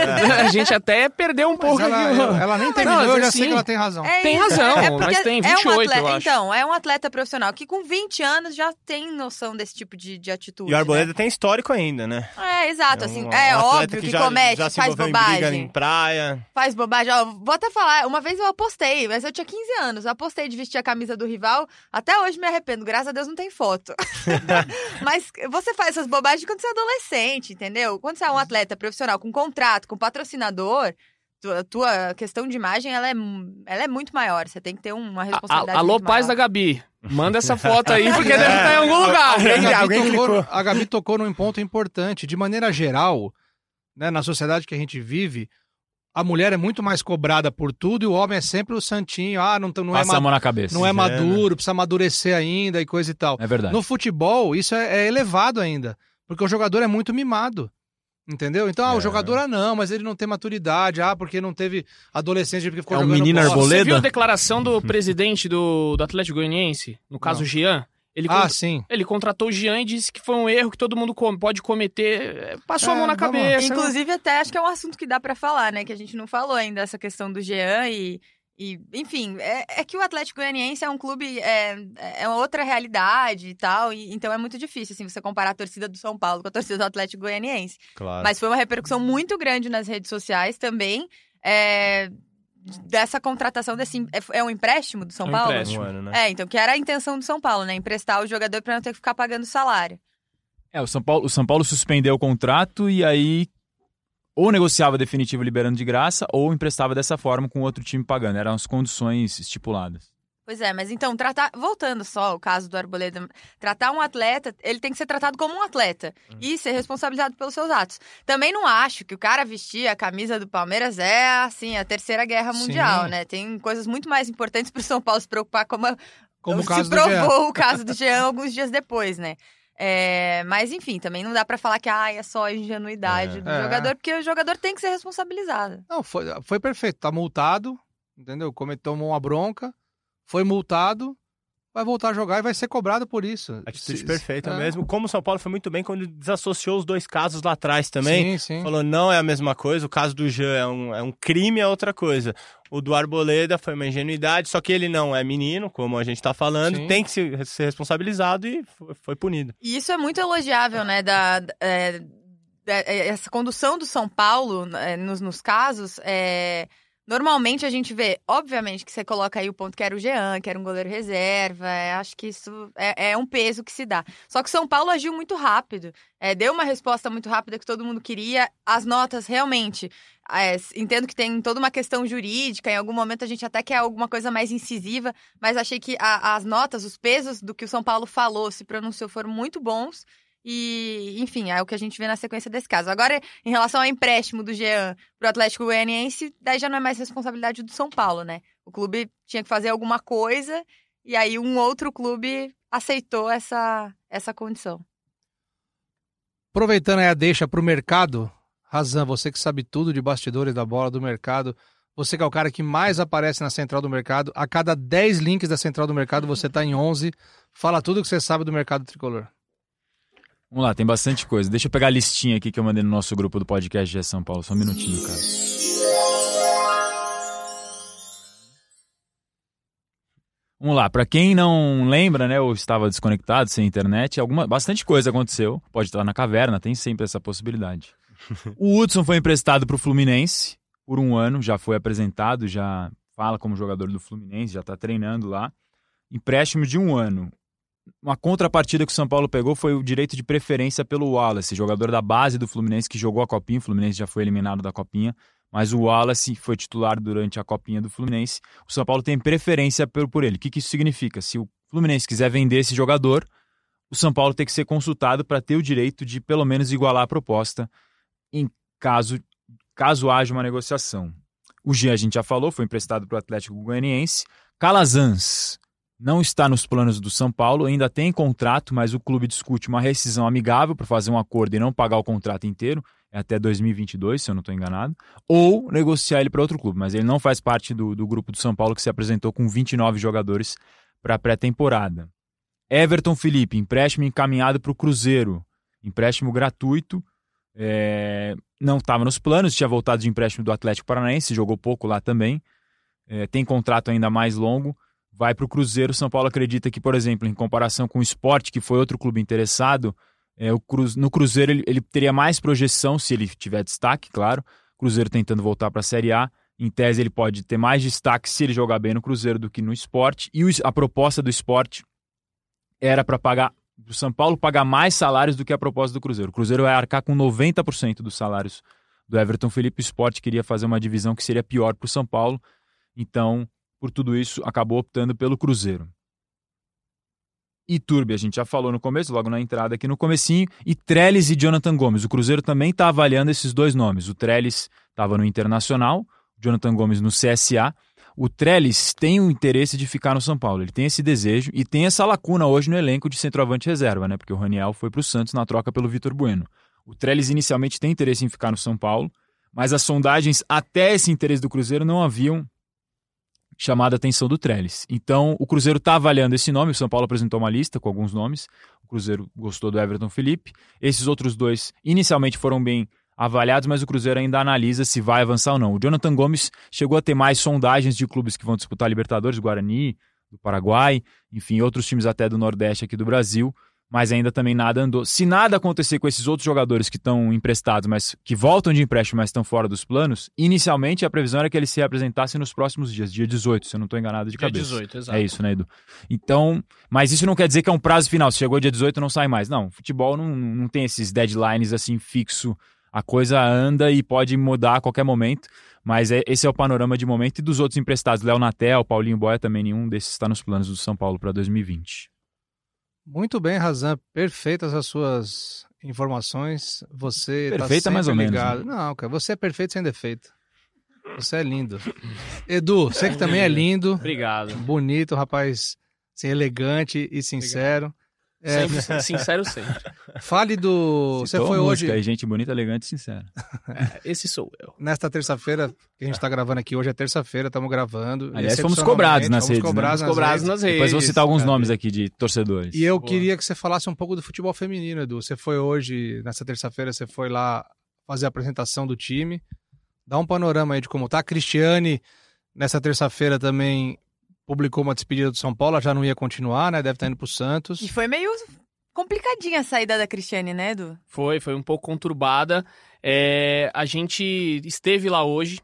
a gente até perdeu um Mas pouco ela, aqui. ela nem terminou, mas eu já assim, sei que ela tem razão. É Tem razão, é porque mas tem é um 28, atleta- eu acho. Então, é um atleta profissional que com 20 anos já tem noção desse tipo de, de atitude. E o Arboleda né? tem histórico ainda, né? É, exato, um- assim, um é óbvio que, já, comete, já se faz envolveu em briga bobagem. em praia. Faz bobagem. Ó, vou até falar, uma vez eu apostei, mas eu tinha 15 anos. Eu apostei de vestir a camisa do rival. Até hoje me arrependo, graças a Deus não tem foto. mas você faz essas bobagens quando você é adolescente, entendeu? Quando você é um atleta profissional com contrato, com patrocinador, tua, tua questão de imagem ela é, ela é muito maior. Você tem que ter uma responsabilidade. a- alô, muito pais da. Gabi. Manda essa foto aí, porque deve estar em algum lugar. A Gabi, alguém tocou, clicou. a Gabi tocou num ponto importante. De maneira geral, né, na sociedade que a gente vive, a mulher é muito mais cobrada por tudo e o homem é sempre o santinho. Ah, não, não, é, Passa a mão na cabeça. não é É, maduro, precisa amadurecer ainda e coisa e tal. É verdade. No futebol, isso é, é elevado ainda. Porque o jogador é muito mimado. Entendeu? Então, ah, o É. jogador, ah, não, mas ele não tem maturidade. Ah, porque não teve adolescência, porque ficou É um jogando menino bola. arboleda? Você viu a declaração do presidente do, do Atlético Goianiense? No caso, Não. o Jean? Ele, Ah, sim. ele contratou o Jean e disse que foi um erro que todo mundo pode cometer. É, Passou a É, mão na cabeça. Inclusive, até acho que é um assunto que dá pra falar, né? Que a gente não falou ainda, essa questão do Jean e. e, enfim, é, é que o Atlético Goianiense é um clube, é, é uma outra realidade e tal, e, então é muito difícil, assim, você comparar a torcida do São Paulo com a torcida do Atlético Goianiense. Claro. Mas foi uma repercussão muito grande nas redes sociais também, é, dessa contratação desse. É, é um empréstimo do São É um Paulo? empréstimo. Um ano, né? É, então, que era a intenção do São Paulo, né? Emprestar o jogador pra não ter que ficar pagando salário. É, o São Paulo, o São Paulo suspendeu o contrato e aí ou negociava definitivo liberando de graça ou emprestava dessa forma com outro time pagando. Eram as condições estipuladas. Pois é, mas então, tratar. Voltando só ao caso do Arboleda, tratar um atleta, ele tem que ser tratado como um atleta e ser responsabilizado pelos seus atos. Também não acho que o cara vestir a camisa do Palmeiras é, assim, a terceira guerra Sim. mundial, né? Tem coisas muito mais importantes pro São Paulo se preocupar, como, a- Como o se caso do provou Jean. o caso do Jean alguns dias depois, né? É, mas enfim, também não dá pra falar que ah, é só a ingenuidade É. do É. jogador, porque o jogador tem que ser responsabilizado. Não, foi, foi perfeito. Tá multado, entendeu? Cometeu uma bronca, foi multado, vai voltar a jogar e vai ser cobrado por isso. Atitude Se- perfeita é. mesmo. Como o São Paulo foi muito bem quando desassociou os dois casos lá atrás também. Sim, sim. Falou, não é a mesma coisa. O caso do Jean é um, é um crime, é outra coisa. O do Arboleda foi uma ingenuidade, só que ele não é menino, como a gente tá falando, Sim. tem que se- ser responsabilizado e foi, punido. E isso é muito elogiável, né? Da, da- é, da- é, essa condução do São Paulo é, nos, nos casos. é, normalmente a gente vê, obviamente, que você coloca aí o ponto que era o Jean, que era um goleiro reserva. é, acho que isso é, é um peso que se dá. Só que o São Paulo agiu muito rápido. é, deu uma resposta muito rápida que todo mundo queria. As notas realmente. é, entendo que tem toda uma questão jurídica, em algum momento a gente até quer alguma coisa mais incisiva, mas achei que a- as notas, os pesos do que o São Paulo falou, se pronunciou, foram muito bons. E, enfim, é o que a gente vê na sequência desse caso. Agora, em relação ao empréstimo do Jean pro Atlético Goianiense, daí já não é mais responsabilidade do São Paulo, né? O clube tinha que fazer alguma coisa e aí um outro clube aceitou essa, essa condição. Aproveitando aí a deixa pro mercado, Razan, você que sabe tudo de bastidores da bola, do mercado, você que é o cara que mais aparece na central do mercado, a cada 10 links da central do mercado você tá em 11. Fala tudo que você sabe do mercado tricolor. Vamos lá, tem bastante coisa. Deixa eu pegar a listinha aqui que eu mandei no nosso grupo do podcast de São Paulo. Só um minutinho, cara. Vamos lá, para quem não lembra, né, ou estava desconectado, sem internet, alguma, bastante coisa aconteceu. Pode estar na caverna, tem sempre essa possibilidade. o Hudson foi emprestado para o Fluminense por um ano, já foi apresentado, já fala como jogador do Fluminense, já está treinando lá. Empréstimo de um ano. Uma contrapartida que o São Paulo pegou foi o direito de preferência pelo Wallace, jogador da base do Fluminense que jogou a Copinha. O Fluminense já foi eliminado da Copinha, mas o Wallace foi titular durante a Copinha do Fluminense. O São Paulo tem preferência por, ele. O que, que isso significa? Se o Fluminense quiser vender esse jogador, o São Paulo tem que ser consultado para ter o direito de pelo menos igualar a proposta em caso, caso haja uma negociação. O Jean a gente já falou, foi emprestado para o Atlético Goianiense. Calazans não está nos planos do São Paulo, ainda tem contrato, mas o clube discute uma rescisão amigável para fazer um acordo e não pagar o contrato inteiro, é até 2022, se eu não estou enganado, ou negociar ele para outro clube, mas ele não faz parte do, do grupo do São Paulo que se apresentou com 29 jogadores para a pré-temporada. Everton Felipe, empréstimo encaminhado para o Cruzeiro, empréstimo gratuito, É, não estava nos planos, tinha voltado de empréstimo do Atlético Paranaense, jogou pouco lá também. É, tem contrato ainda mais longo. Vai para o Cruzeiro. São Paulo acredita que, por exemplo, em comparação com o Sport, que foi outro clube interessado, é, o Cru... no Cruzeiro ele, ele teria mais projeção se ele tiver destaque, claro. Cruzeiro tentando voltar para a Série A. Em tese, ele pode ter mais destaque se ele jogar bem no Cruzeiro do que no esporte. E a proposta do esporte era para pagar o São Paulo pagar mais salários do que a proposta do Cruzeiro. O Cruzeiro vai arcar com 90% dos salários do Everton Felipe. O esporte queria fazer uma divisão que seria pior para o São Paulo. Então, por tudo isso, acabou optando pelo Cruzeiro. Iturbe, a gente já falou no começo, logo na entrada aqui no comecinho, e Trellis e Jonathan Gomes. O Cruzeiro também está avaliando esses dois nomes. O Trellis estava no Internacional, o Jonathan Gomes no CSA. O Trellis tem o interesse de ficar no São Paulo, ele tem esse desejo e tem essa lacuna hoje no elenco de centroavante reserva, né? Porque o Raniel foi para o Santos na troca pelo Vitor Bueno. O Trellis inicialmente tem interesse em ficar no São Paulo, mas as sondagens até esse interesse do Cruzeiro não haviam chamado a atenção do Trellis. Então, o Cruzeiro está avaliando esse nome, o São Paulo apresentou uma lista com alguns nomes, o Cruzeiro gostou do Everton Felipe, esses outros dois inicialmente foram bem avaliados, mas o Cruzeiro ainda analisa se vai avançar ou não. O Jonathan Gomes chegou a ter mais sondagens de clubes que vão disputar Libertadores, Guarani, do Paraguai, enfim, outros times até do Nordeste aqui do Brasil, mas ainda também nada andou. Se nada acontecer com esses outros jogadores que estão emprestados, mas que voltam de empréstimo, mas estão fora dos planos, inicialmente a previsão era que eles se apresentassem nos próximos dias, dia 18, se eu não estou enganado de dia cabeça. 18, exato. É isso, né, Edu? Então, mas isso não quer dizer que é um prazo final. Se chegou dia 18, não sai mais. Não, futebol não, não tem esses deadlines assim fixo. A coisa anda e pode mudar a qualquer momento. Mas é, esse é o panorama de momento. E dos outros emprestados, Léo Natel, Paulinho Boia, também nenhum desses está nos planos do São Paulo para 2020. Muito bem, Razan. Perfeitas as suas informações. Você tá Perfeita mais ou ligado. menos. Né? Não, cara, você é perfeito sem defeito. Você é lindo. Edu, você que também é lindo. Obrigado. Bonito, rapaz, assim, elegante e sincero. É, sempre, sincero sempre. Fale do. Citou você foi música, hoje. Gente bonita, elegante e sincera. É, esse sou eu. Nesta terça-feira, que a gente está gravando aqui, hoje é terça-feira, estamos gravando. Aliás, fomos cobrados nas fomos redes. Cobrados né? nas Cobrados redes. nas redes. Depois vou citar alguns cara. nomes aqui de torcedores. E eu Boa. queria que você falasse um pouco do futebol feminino, Edu. Você foi hoje, nessa terça-feira, você foi lá fazer a apresentação do time. Dá um panorama aí de como tá. A Cristiane, nessa terça-feira, também publicou uma despedida do São Paulo. Ela já não ia continuar, né? Deve estar indo pro Santos. E foi meio complicadinha a saída da Cristiane, né, Edu? Foi, foi um pouco conturbada. É, a gente esteve lá hoje,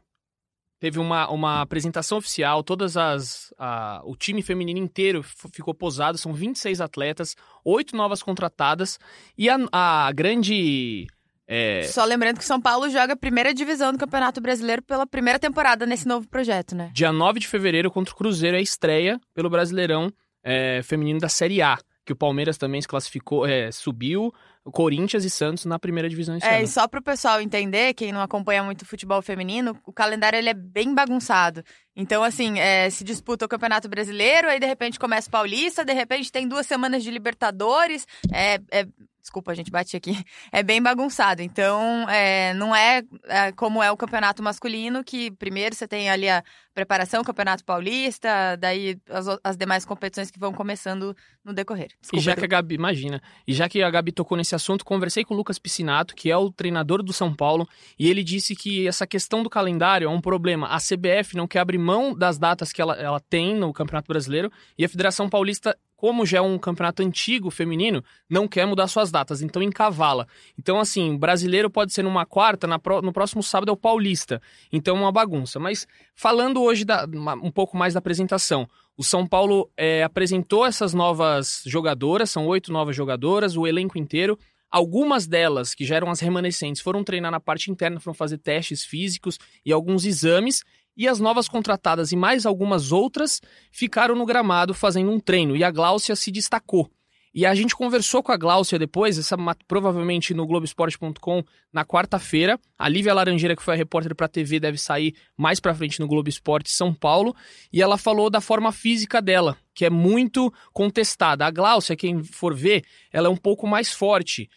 teve uma, uma apresentação oficial, todas as. a- o time feminino inteiro ficou posado, são 26 atletas, oito novas contratadas, e a, a grande. é, Só lembrando que São Paulo joga a primeira divisão do Campeonato Brasileiro pela primeira temporada nesse novo projeto, né? dia 9 de fevereiro contra o Cruzeiro é a estreia pelo Brasileirão é, feminino da Série A. Que o Palmeiras também se classificou, é, subiu, o Corinthians e Santos na primeira divisão esse É, ano. e só pro pessoal entender, quem não acompanha muito o futebol feminino, o calendário ele é bem bagunçado. Então, assim, é, se disputa o Campeonato Brasileiro, aí de repente começa o Paulista, de repente tem duas semanas de Libertadores. É, é- desculpa, a gente bate aqui. É bem bagunçado. Então, é, não é, é, como é o campeonato masculino, que primeiro você tem ali a preparação, o Campeonato Paulista, daí as, as demais competições que vão começando no decorrer. E Desculpa, já Edu. que a Gabi, imagina, e já que a Gabi tocou nesse assunto, conversei com o Lucas Piscinato, que é o treinador do São Paulo, e ele disse que essa questão do calendário é um problema. A CBF não quer abrir mão das datas que ela, ela tem no Campeonato Brasileiro, e a Federação Paulista, como já é um campeonato antigo feminino, não quer mudar suas datas, então encavala. Então, assim, brasileiro pode ser numa quarta, na pró- no próximo sábado é o Paulista. Então é uma bagunça. Mas falando hoje da- um pouco mais da apresentação, o São Paulo é, apresentou essas novas jogadoras, são oito novas jogadoras, o elenco inteiro. Algumas delas, que já eram as remanescentes, foram treinar na parte interna, foram fazer testes físicos e alguns exames. E as novas contratadas e mais algumas outras ficaram no gramado fazendo um treino. E a Gláucia se destacou. E a gente conversou com a Gláucia depois, essa, provavelmente no Globoesporte.com, na quarta-feira. A Lívia Laranjeira, que foi a repórter para a TV, deve sair mais para frente no Globo Esporte São Paulo. E ela falou da forma física dela, que é muito contestada. A Gláucia, quem for ver, ela é um pouco mais forte.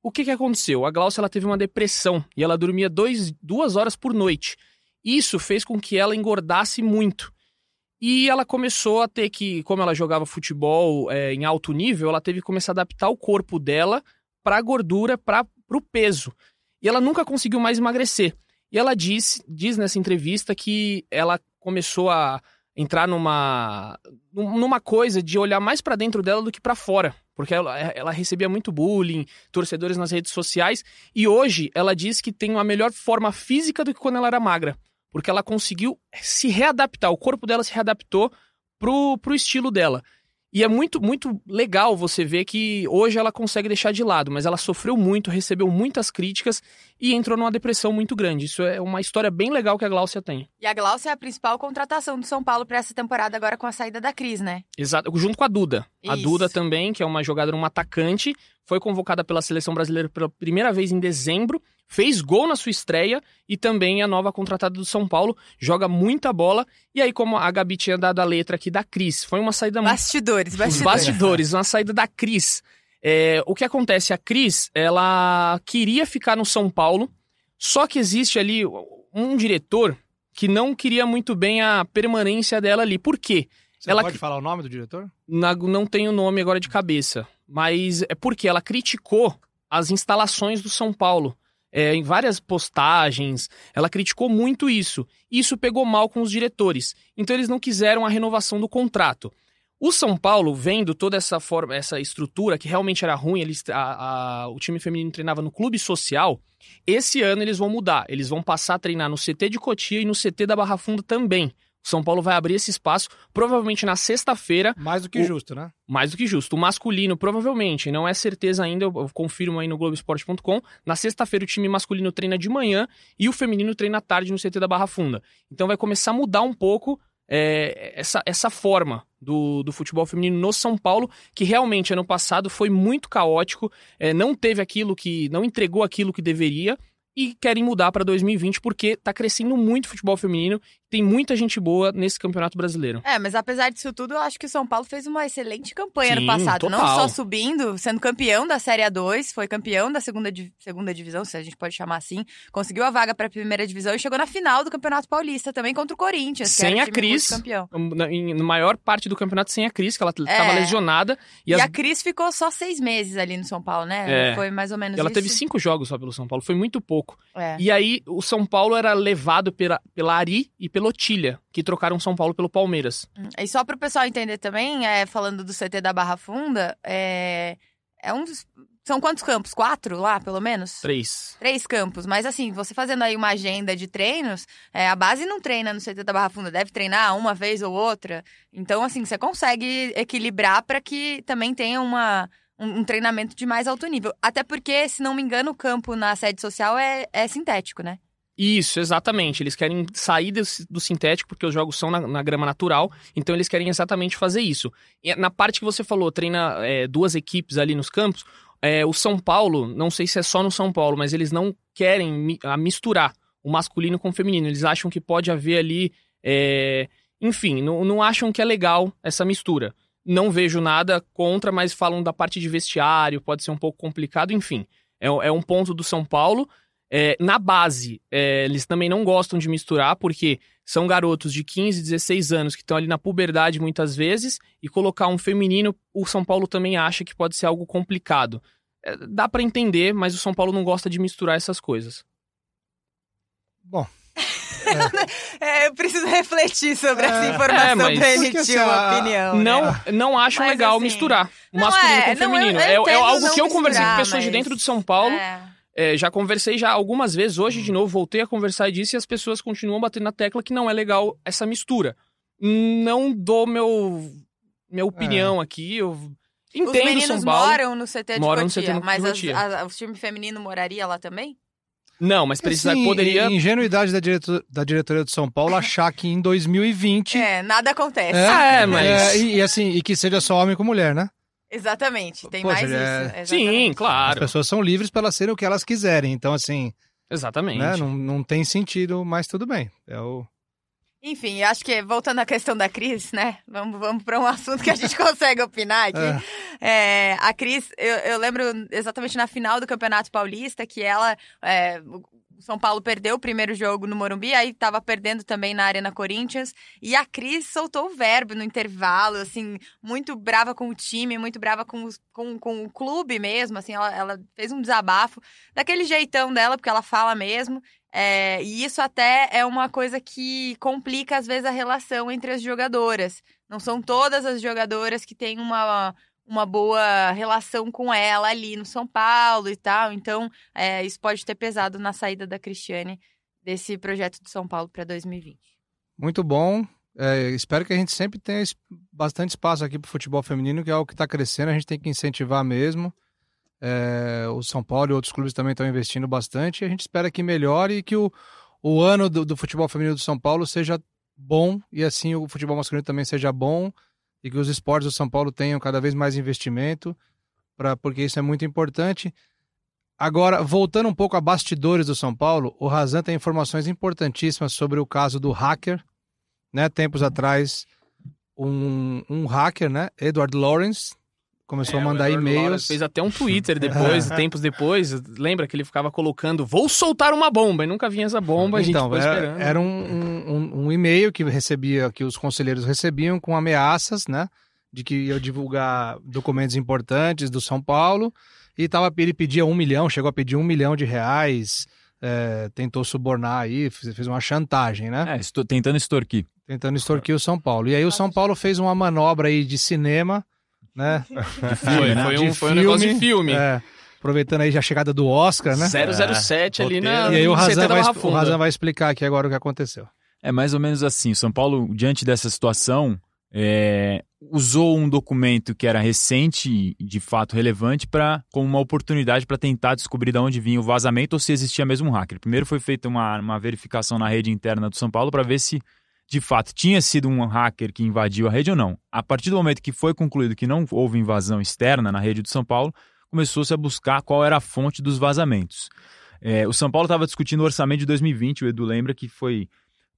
O que, que aconteceu? A Gláucia ela teve uma depressão e ela dormia dois, duas horas por noite. Isso fez com que ela engordasse muito. E ela começou a ter que, como ela jogava futebol é, em alto nível, ela teve que começar a adaptar o corpo dela para a gordura, para o peso. e ela nunca conseguiu mais emagrecer. E ela diz, diz nessa entrevista que ela começou a entrar numa numa coisa de olhar mais para dentro dela do que para fora, porque ela, ela recebia muito bullying, torcedores nas redes sociais, e hoje ela diz que tem uma melhor forma física do que quando ela era magra, porque ela conseguiu se readaptar, o corpo dela se readaptou pro, pro estilo dela. E é muito, muito legal você ver que hoje ela consegue deixar de lado, mas ela sofreu muito, recebeu muitas críticas e entrou numa depressão muito grande. Isso é uma história bem legal que a Gláucia tem. E a Gláucia é a principal contratação do São Paulo para essa temporada agora com a saída da Cris, né? Exato, junto com a Duda. Isso. A Duda também, que é uma jogadora, uma atacante, foi convocada pela seleção brasileira pela primeira vez em dezembro, fez gol na sua estreia e também é a nova contratada do São Paulo, joga muita bola. E aí, como a Gabi tinha dado a letra aqui da Cris, foi uma saída muito. Bastidores, bastidores. bastidores, uma saída da Cris. É, o que acontece? A Cris, ela queria ficar no São Paulo, só que existe ali um diretor que não queria muito bem a permanência dela ali. Por quê? Você Ela pode que- falar o nome do diretor? Na- não tenho o nome agora de cabeça, mas é porque ela criticou as instalações do São Paulo. É, em várias postagens, ela criticou muito isso. Isso pegou mal com os diretores. Então eles não quiseram a renovação do contrato. O São Paulo, vendo toda essa forma, essa estrutura que realmente era ruim, eles, a- a- o time feminino treinava no clube social. Esse ano eles vão mudar. Eles vão passar a treinar no CT de Cotia e no CT da Barra Funda também. São Paulo vai abrir esse espaço, provavelmente na sexta-feira, Mais do que O- justo, né? mais do que justo. O masculino, provavelmente, não é certeza ainda, eu, confirmo aí no Globoesporte.com. Na sexta-feira, o time masculino treina de manhã e o feminino treina à tarde no CT da Barra Funda. Então vai começar a mudar um pouco é, essa, essa forma do, do futebol feminino no São Paulo, que realmente ano passado foi muito caótico, é, não teve aquilo que. não entregou aquilo que deveria. E querem mudar para 2020 porque tá crescendo muito o futebol feminino, tem muita gente boa nesse campeonato brasileiro. É, mas apesar disso tudo, eu acho que o São Paulo fez uma excelente campanha Sim, no passado. Não total. só subindo, sendo campeão da Série A2, foi campeão da segunda, segunda divisão, se a gente pode chamar assim. Conseguiu a vaga pra primeira divisão e chegou na final do Campeonato Paulista também contra o Corinthians, Sem a Cris. campeão. Na, em- na maior parte do campeonato sem a Cris, que ela estava É. lesionada. E, E, as- a Cris ficou só seis meses ali no São Paulo, né? É. Foi mais ou menos ela isso. teve cinco jogos só pelo São Paulo, foi muito pouco. É. E aí, o São Paulo era levado pela, pela Ari e pelo Otília, que trocaram São Paulo pelo Palmeiras. E só para o pessoal entender também, é, falando do CT da Barra Funda, é, é um dos. São quantos campos? Quatro lá, pelo menos? Três. Três campos. Mas assim, você fazendo aí uma agenda de treinos, é, a base não treina no CT da Barra Funda, deve treinar uma vez ou outra. Então, assim, você consegue equilibrar para que também tenha uma. Um, um treinamento de mais alto nível. Até porque, se não me engano, o campo na sede social é, é sintético, né? Isso, exatamente. Eles querem sair do, sintético, porque os jogos são na, na grama natural, então eles querem exatamente fazer isso. E na parte que você falou, treina é, duas equipes ali nos campos, é, o São Paulo, não sei se é só no São Paulo, mas eles não querem mi- misturar o masculino com o feminino. Eles acham que pode haver ali. é, enfim, não, não acham que é legal essa mistura. Não vejo nada contra, mas falam da parte de vestiário, pode ser um pouco complicado, enfim. É, é um ponto do São Paulo. É, na base, é, eles também não gostam de misturar, porque são garotos de 15, 16 anos que estão ali na puberdade muitas vezes, e colocar um feminino, o São Paulo também acha que pode ser algo complicado. É, dá pra entender, mas o São Paulo não gosta de misturar essas coisas. Bom, É, eu preciso refletir sobre É, essa é, informação mas- pra emitir uma opinião. né? Não, não acham Mas, legal assim, misturar masculino é, com o não, eu- feminino. eu é, é algo que eu conversei com misturar, pessoas de mas- dentro de São Paulo. É. É, já conversei já algumas vezes, hoje de novo voltei a conversar disso e as pessoas continuam batendo na tecla que não é legal essa mistura. Não dou meu minha opinião aqui, eu Os entendo meninos São Paulo. moram no CT de Moram no Cotia, CT de mas as- Cotia. a- o time feminino moraria lá também? Não, mas precisa, assim, poderia Ingenuidade da, diretor, da diretoria do São Paulo achar que em 2020. É, nada acontece. É, mas- É, e, e assim, e que seja só homem com mulher, né? Exatamente, tem Poxa, mais é- isso. Sim, exatamente. As claro. pessoas são livres para elas serem o que elas quiserem. Então, assim, Exatamente. né, não, não tem sentido, mas tudo bem. É o... Enfim, eu acho que voltando à questão da Cris, né? Vamos, vamos para um assunto que a gente consegue opinar aqui. É, a Cris, eu, eu lembro exatamente na final do Campeonato Paulista que ela. é, São Paulo perdeu o primeiro jogo no Morumbi, aí tava perdendo também na Arena Corinthians. E a Cris soltou o verbo no intervalo, assim, muito brava com o time, muito brava com, com, com o clube mesmo, assim, ela, ela fez um desabafo daquele jeitão dela, porque ela fala mesmo. É, e isso até é uma coisa que complica, às vezes, a relação entre as jogadoras. Não são todas as jogadoras que têm uma, uma boa relação com ela ali no São Paulo e tal. Então, é, isso pode ter pesado na saída da Cristiane desse projeto do São Paulo para 2020. Muito bom. É, espero que a gente sempre tenha bastante espaço aqui para o futebol feminino, que é algo que está crescendo, a gente tem que incentivar mesmo. É, o São Paulo e outros clubes também estão investindo bastante. A gente espera que melhore e que o, o ano do, do futebol feminino do São Paulo seja bom e assim o futebol masculino também seja bom e que os esportes do São Paulo tenham cada vez mais investimento, pra, porque isso é muito importante. Agora, voltando um pouco a bastidores do São Paulo, o Razan tem informações importantíssimas sobre o caso do hacker. Né? Tempos atrás, um, um hacker, né? Edward Lawrence, começou é, a mandar e-mails. Fez até um Twitter depois, tempos depois. Lembra que ele ficava colocando: vou soltar uma bomba, e nunca vinha essa bomba. Então, era, era, um, um, um, e-mail que recebia, que os conselheiros recebiam com ameaças, né? De que ia divulgar documentos importantes do São Paulo. E tava, ele pedia um milhão, chegou a pedir um milhão de reais. É, tentou subornar aí, fez uma chantagem, né? É, estou tentando extorquir. Tentando extorquir o São Paulo. E aí o São Paulo fez uma manobra aí de cinema né? De filme, né? Foi, um, foi um negócio de filme. É, aproveitando aí já a chegada do Oscar, né? 007 é, ali na. E aí o Razan, vai, o Razan vai explicar aqui agora o que aconteceu. É mais ou menos assim. São Paulo, diante dessa situação, é, usou um documento que era recente e de fato relevante para como uma oportunidade para tentar descobrir de onde vinha o vazamento ou se existia mesmo um hacker. Primeiro foi feita uma, uma verificação na rede interna do São Paulo para ver se de fato tinha sido um hacker que invadiu a rede ou não. A partir do momento que foi concluído que não houve invasão externa na rede do São Paulo, começou-se a buscar qual era a fonte dos vazamentos. É, o São Paulo estava discutindo o orçamento de 2020, o Edu lembra que foi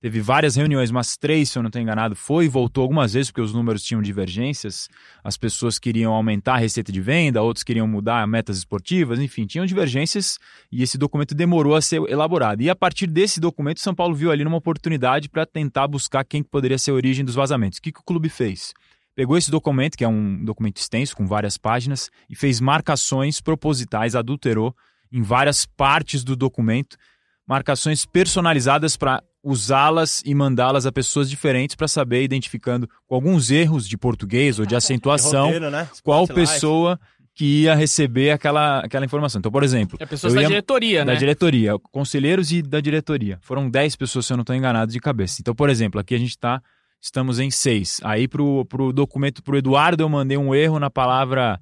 Teve várias reuniões, umas três, se eu não estou enganado, foi e voltou algumas vezes, porque os números tinham divergências. As pessoas queriam aumentar a receita de venda, outros queriam mudar metas esportivas, enfim, tinham divergências e esse documento demorou a ser elaborado. E a partir desse documento, São Paulo viu ali uma oportunidade para tentar buscar quem poderia ser a origem dos vazamentos. O que, que o clube fez? Pegou esse documento, que é um documento extenso, com várias páginas, e fez marcações propositais, adulterou em várias partes do documento, marcações personalizadas para usá-las e mandá-las a pessoas diferentes para saber, identificando com alguns erros de português ou de acentuação, de roteiro, né? qual pessoa que ia receber aquela, aquela informação. Então, por exemplo... É pessoas da diretoria, né? Da diretoria, conselheiros e da diretoria. Foram 10 pessoas, se eu não estou enganado, de cabeça. Então, por exemplo, aqui a gente está... Estamos em seis. Aí, para o documento, para o Eduardo, eu mandei um erro na palavra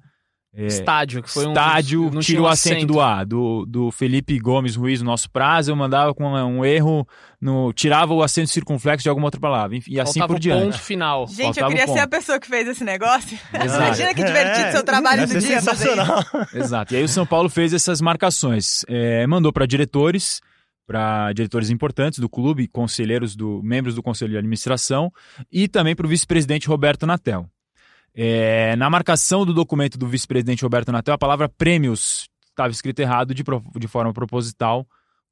é, estádio, que foi um. Estádio, tira o acento, acento do A. Do, do Felipe Gomes Ruiz, no nosso prazo, eu mandava com um erro, no, tirava o acento circunflexo de alguma outra palavra. E assim por diante. ponto final. Gente, Faltava eu queria ser a pessoa que fez esse negócio. Exato. Imagina que divertido é, seu trabalho do dia. Sensacional. Exato. E aí o São Paulo fez essas marcações. É, mandou para diretores para diretores importantes do clube, conselheiros do membros do conselho de administração e também para o vice-presidente Roberto Natel. É, na marcação do documento do vice-presidente Roberto Natel, a palavra prêmios estava escrito errado de, de forma proposital,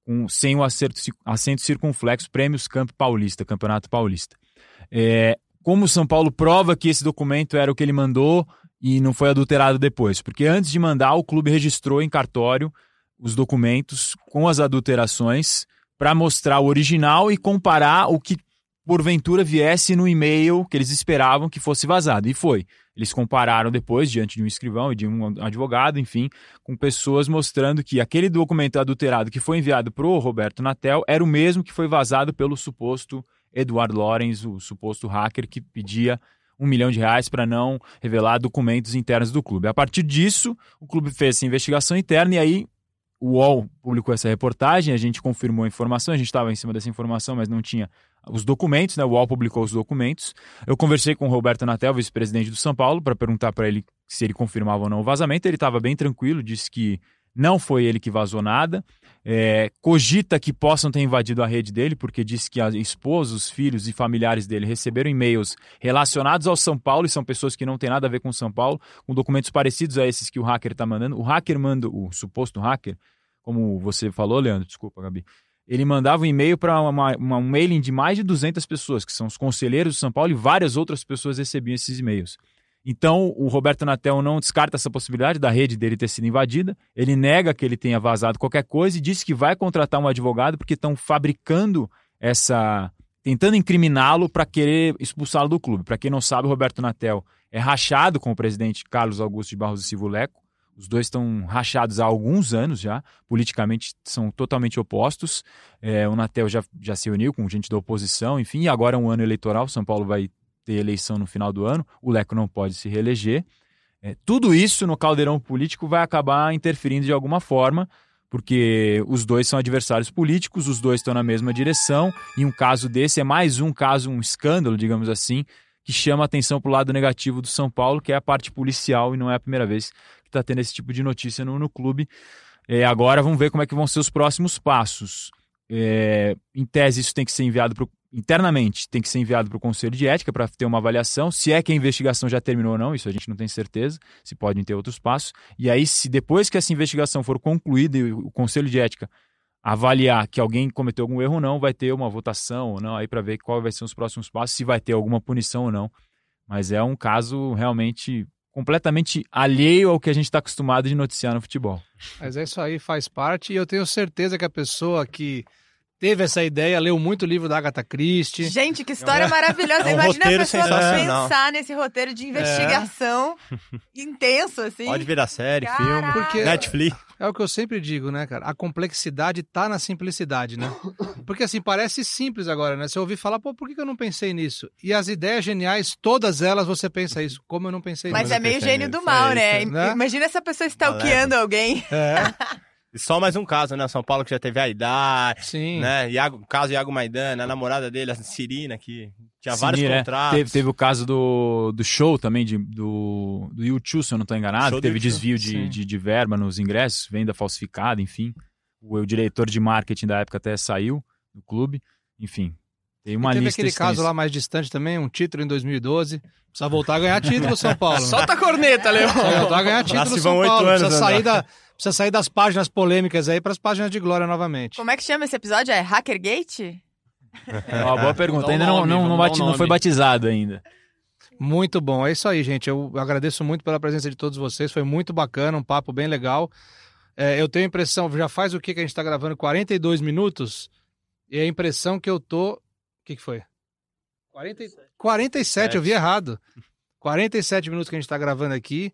com, sem o acerto, acento circunflexo, Prêmios Campo Paulista, Campeonato Paulista. É, como o São Paulo prova que esse documento era o que ele mandou e não foi adulterado depois? Porque antes de mandar, o clube registrou em cartório os documentos com as adulterações para mostrar o original e comparar o que porventura viesse no e-mail que eles esperavam que fosse vazado. E foi. Eles compararam depois, diante de um escrivão e de um advogado, enfim, com pessoas mostrando que aquele documento adulterado que foi enviado para o Roberto Natel era o mesmo que foi vazado pelo suposto Edward Lorenz, o suposto hacker que pedia um milhão de reais para não revelar documentos internos do clube. A partir disso, o clube fez essa investigação interna e aí o UOL publicou essa reportagem, a gente confirmou a informação, a gente estava em cima dessa informação, mas não tinha os documentos, né? O UOL publicou os documentos. Eu conversei com o Roberto Natel, vice-presidente do São Paulo, para perguntar para ele se ele confirmava ou não o vazamento. Ele estava bem tranquilo, disse que não foi ele que vazou nada. É, cogita que possam ter invadido a rede dele, porque disse que a esposa, os filhos e familiares dele receberam e-mails relacionados ao São Paulo e são pessoas que não têm nada a ver com São Paulo, com documentos parecidos a esses que o hacker está mandando. O hacker manda, o suposto hacker, como você falou, Leandro, desculpa, Gabi. Ele mandava um e-mail para um mailing de mais de 200 pessoas, que são os conselheiros do São Paulo, e várias outras pessoas recebiam esses e-mails. Então, o Roberto Natel não descarta essa possibilidade da rede dele ter sido invadida. Ele nega que ele tenha vazado qualquer coisa e disse que vai contratar um advogado porque estão fabricando essa. tentando incriminá-lo para querer expulsá-lo do clube. Para quem não sabe, o Roberto Natel é rachado com o presidente Carlos Augusto de Barros e Silva Leco. Os dois estão rachados há alguns anos já, politicamente são totalmente opostos. É, o Natel já, já se uniu com gente da oposição, enfim, e agora é um ano eleitoral. São Paulo vai ter eleição no final do ano, o Leco não pode se reeleger. É, tudo isso no caldeirão político vai acabar interferindo de alguma forma, porque os dois são adversários políticos, os dois estão na mesma direção, e um caso desse é mais um caso, um escândalo, digamos assim, que chama atenção para o lado negativo do São Paulo, que é a parte policial, e não é a primeira vez que está tendo esse tipo de notícia no, no clube. É, agora vamos ver como é que vão ser os próximos passos. É, em tese, isso tem que ser enviado para o internamente tem que ser enviado para o Conselho de Ética para ter uma avaliação, se é que a investigação já terminou ou não, isso a gente não tem certeza, se podem ter outros passos. E aí, se depois que essa investigação for concluída e o Conselho de Ética avaliar que alguém cometeu algum erro ou não, vai ter uma votação ou não, aí para ver qual vai ser os próximos passos, se vai ter alguma punição ou não. Mas é um caso realmente completamente alheio ao que a gente está acostumado de noticiar no futebol. Mas é isso aí, faz parte, e eu tenho certeza que a pessoa que teve essa ideia, leu muito livro da Agatha Christie. Gente, que história é maravilhosa. É um Imagina a pessoa pensar nesse roteiro de investigação intenso, assim. Pode virar série, Caraca. filme, Porque- Netflix. É o que eu sempre digo, né, cara? A complexidade tá na simplicidade, né? Porque assim, parece simples agora, né? Você ouvir falar, pô, por que eu não pensei nisso? E as ideias geniais, todas elas você pensa isso. Como eu não pensei Mas nisso? é meio gênio do mal, é né? isso, né? Imagina essa pessoa stalkeando alguém. É, E só mais um caso, né? São Paulo que já teve a Idar, sim. né? Iago, caso Iago Maidana, a namorada dele, a Cirina, que tinha Sim, vários né? contratos. Teve, teve o caso do, do show também, de, do, do YouTube, se eu não estou enganado, Show teve U2, desvio de, de, de verba nos ingressos, venda falsificada, enfim. O, o diretor de marketing da época até saiu do clube, enfim. Tem uma E teve lista aquele extensa. caso lá mais distante também, um título em 2012. Precisa voltar a ganhar título, São Paulo. né? Solta a corneta, Leão. Precisa voltar a ganhar título, São vão oito Paulo. anos, precisa, sair da, precisa sair das páginas polêmicas aí para as páginas de glória novamente. Como é que chama esse episódio? É Hackergate? É uma boa pergunta. Ainda não, nome, não, não, bati- não foi batizado ainda. Muito bom, é isso aí, gente. Eu agradeço muito pela presença de todos vocês. Foi muito bacana, um papo bem legal. É, eu tenho a impressão, já faz o que que a gente está gravando? 42 minutos. E a impressão que eu tô. O que, que foi? 40... 47, eu vi errado. 47 minutos que a gente está gravando aqui.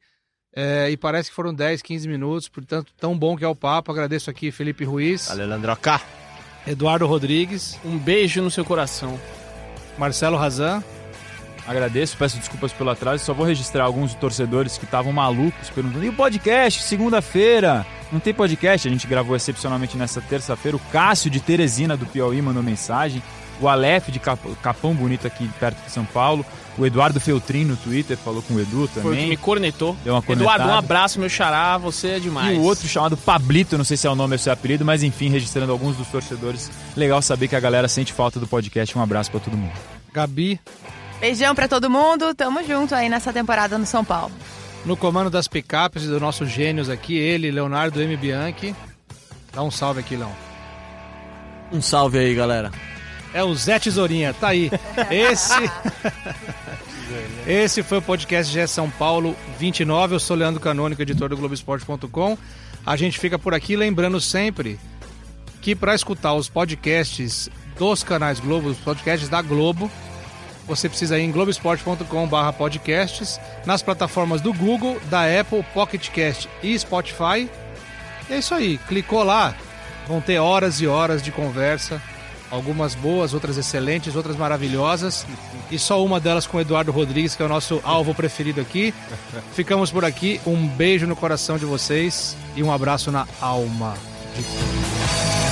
É, e parece que foram 10, 15 minutos. Portanto, tão bom que é o papo. Agradeço aqui Felipe Ruiz, Valeu, Leandroca. Eduardo Rodrigues, Um beijo no seu coração. Marcelo Razan. Agradeço, peço desculpas pelo atraso. Só vou registrar alguns torcedores que estavam malucos perguntando: e o podcast? Segunda-feira? Não tem podcast? A gente gravou excepcionalmente nessa terça-feira. O Cássio de Teresina do Piauí mandou mensagem. O Aleph de Cap- Capão Bonito aqui perto de São Paulo. O Eduardo Feltrin no Twitter falou com o Edu Foi o que também. me cornetou. Deu uma Eduardo, um abraço, meu xará. Você é demais. E o outro chamado Pablito, não sei se é o nome ou se é o apelido, mas enfim, registrando alguns dos torcedores. Legal saber que a galera sente falta do podcast. Um abraço pra todo mundo. Gabi, Beijão pra todo mundo. Tamo junto aí nessa temporada no São Paulo. no comando das picapes e dos nossos gênios aqui, ele, Leonardo M. Bianchi. Dá um salve aqui, Leão. Um salve aí, galera. É o Zé Tesourinha, tá aí. Esse. Esse foi o podcast GE São Paulo 29. Eu sou Leandro Canônico, editor do Globoesporte.com. A gente fica por aqui lembrando sempre que para escutar os podcasts dos canais Globo, os podcasts da Globo, você precisa ir em globesport.com/podcasts, nas plataformas do Google, da Apple, Pocket Cast e Spotify. E é isso aí, clicou lá, vão ter horas e horas de conversa, algumas boas, outras excelentes, outras maravilhosas, e só uma delas com o Eduardo Rodrigues, que é o nosso alvo preferido aqui. Ficamos por aqui, um beijo no coração de vocês e um abraço na alma de todos.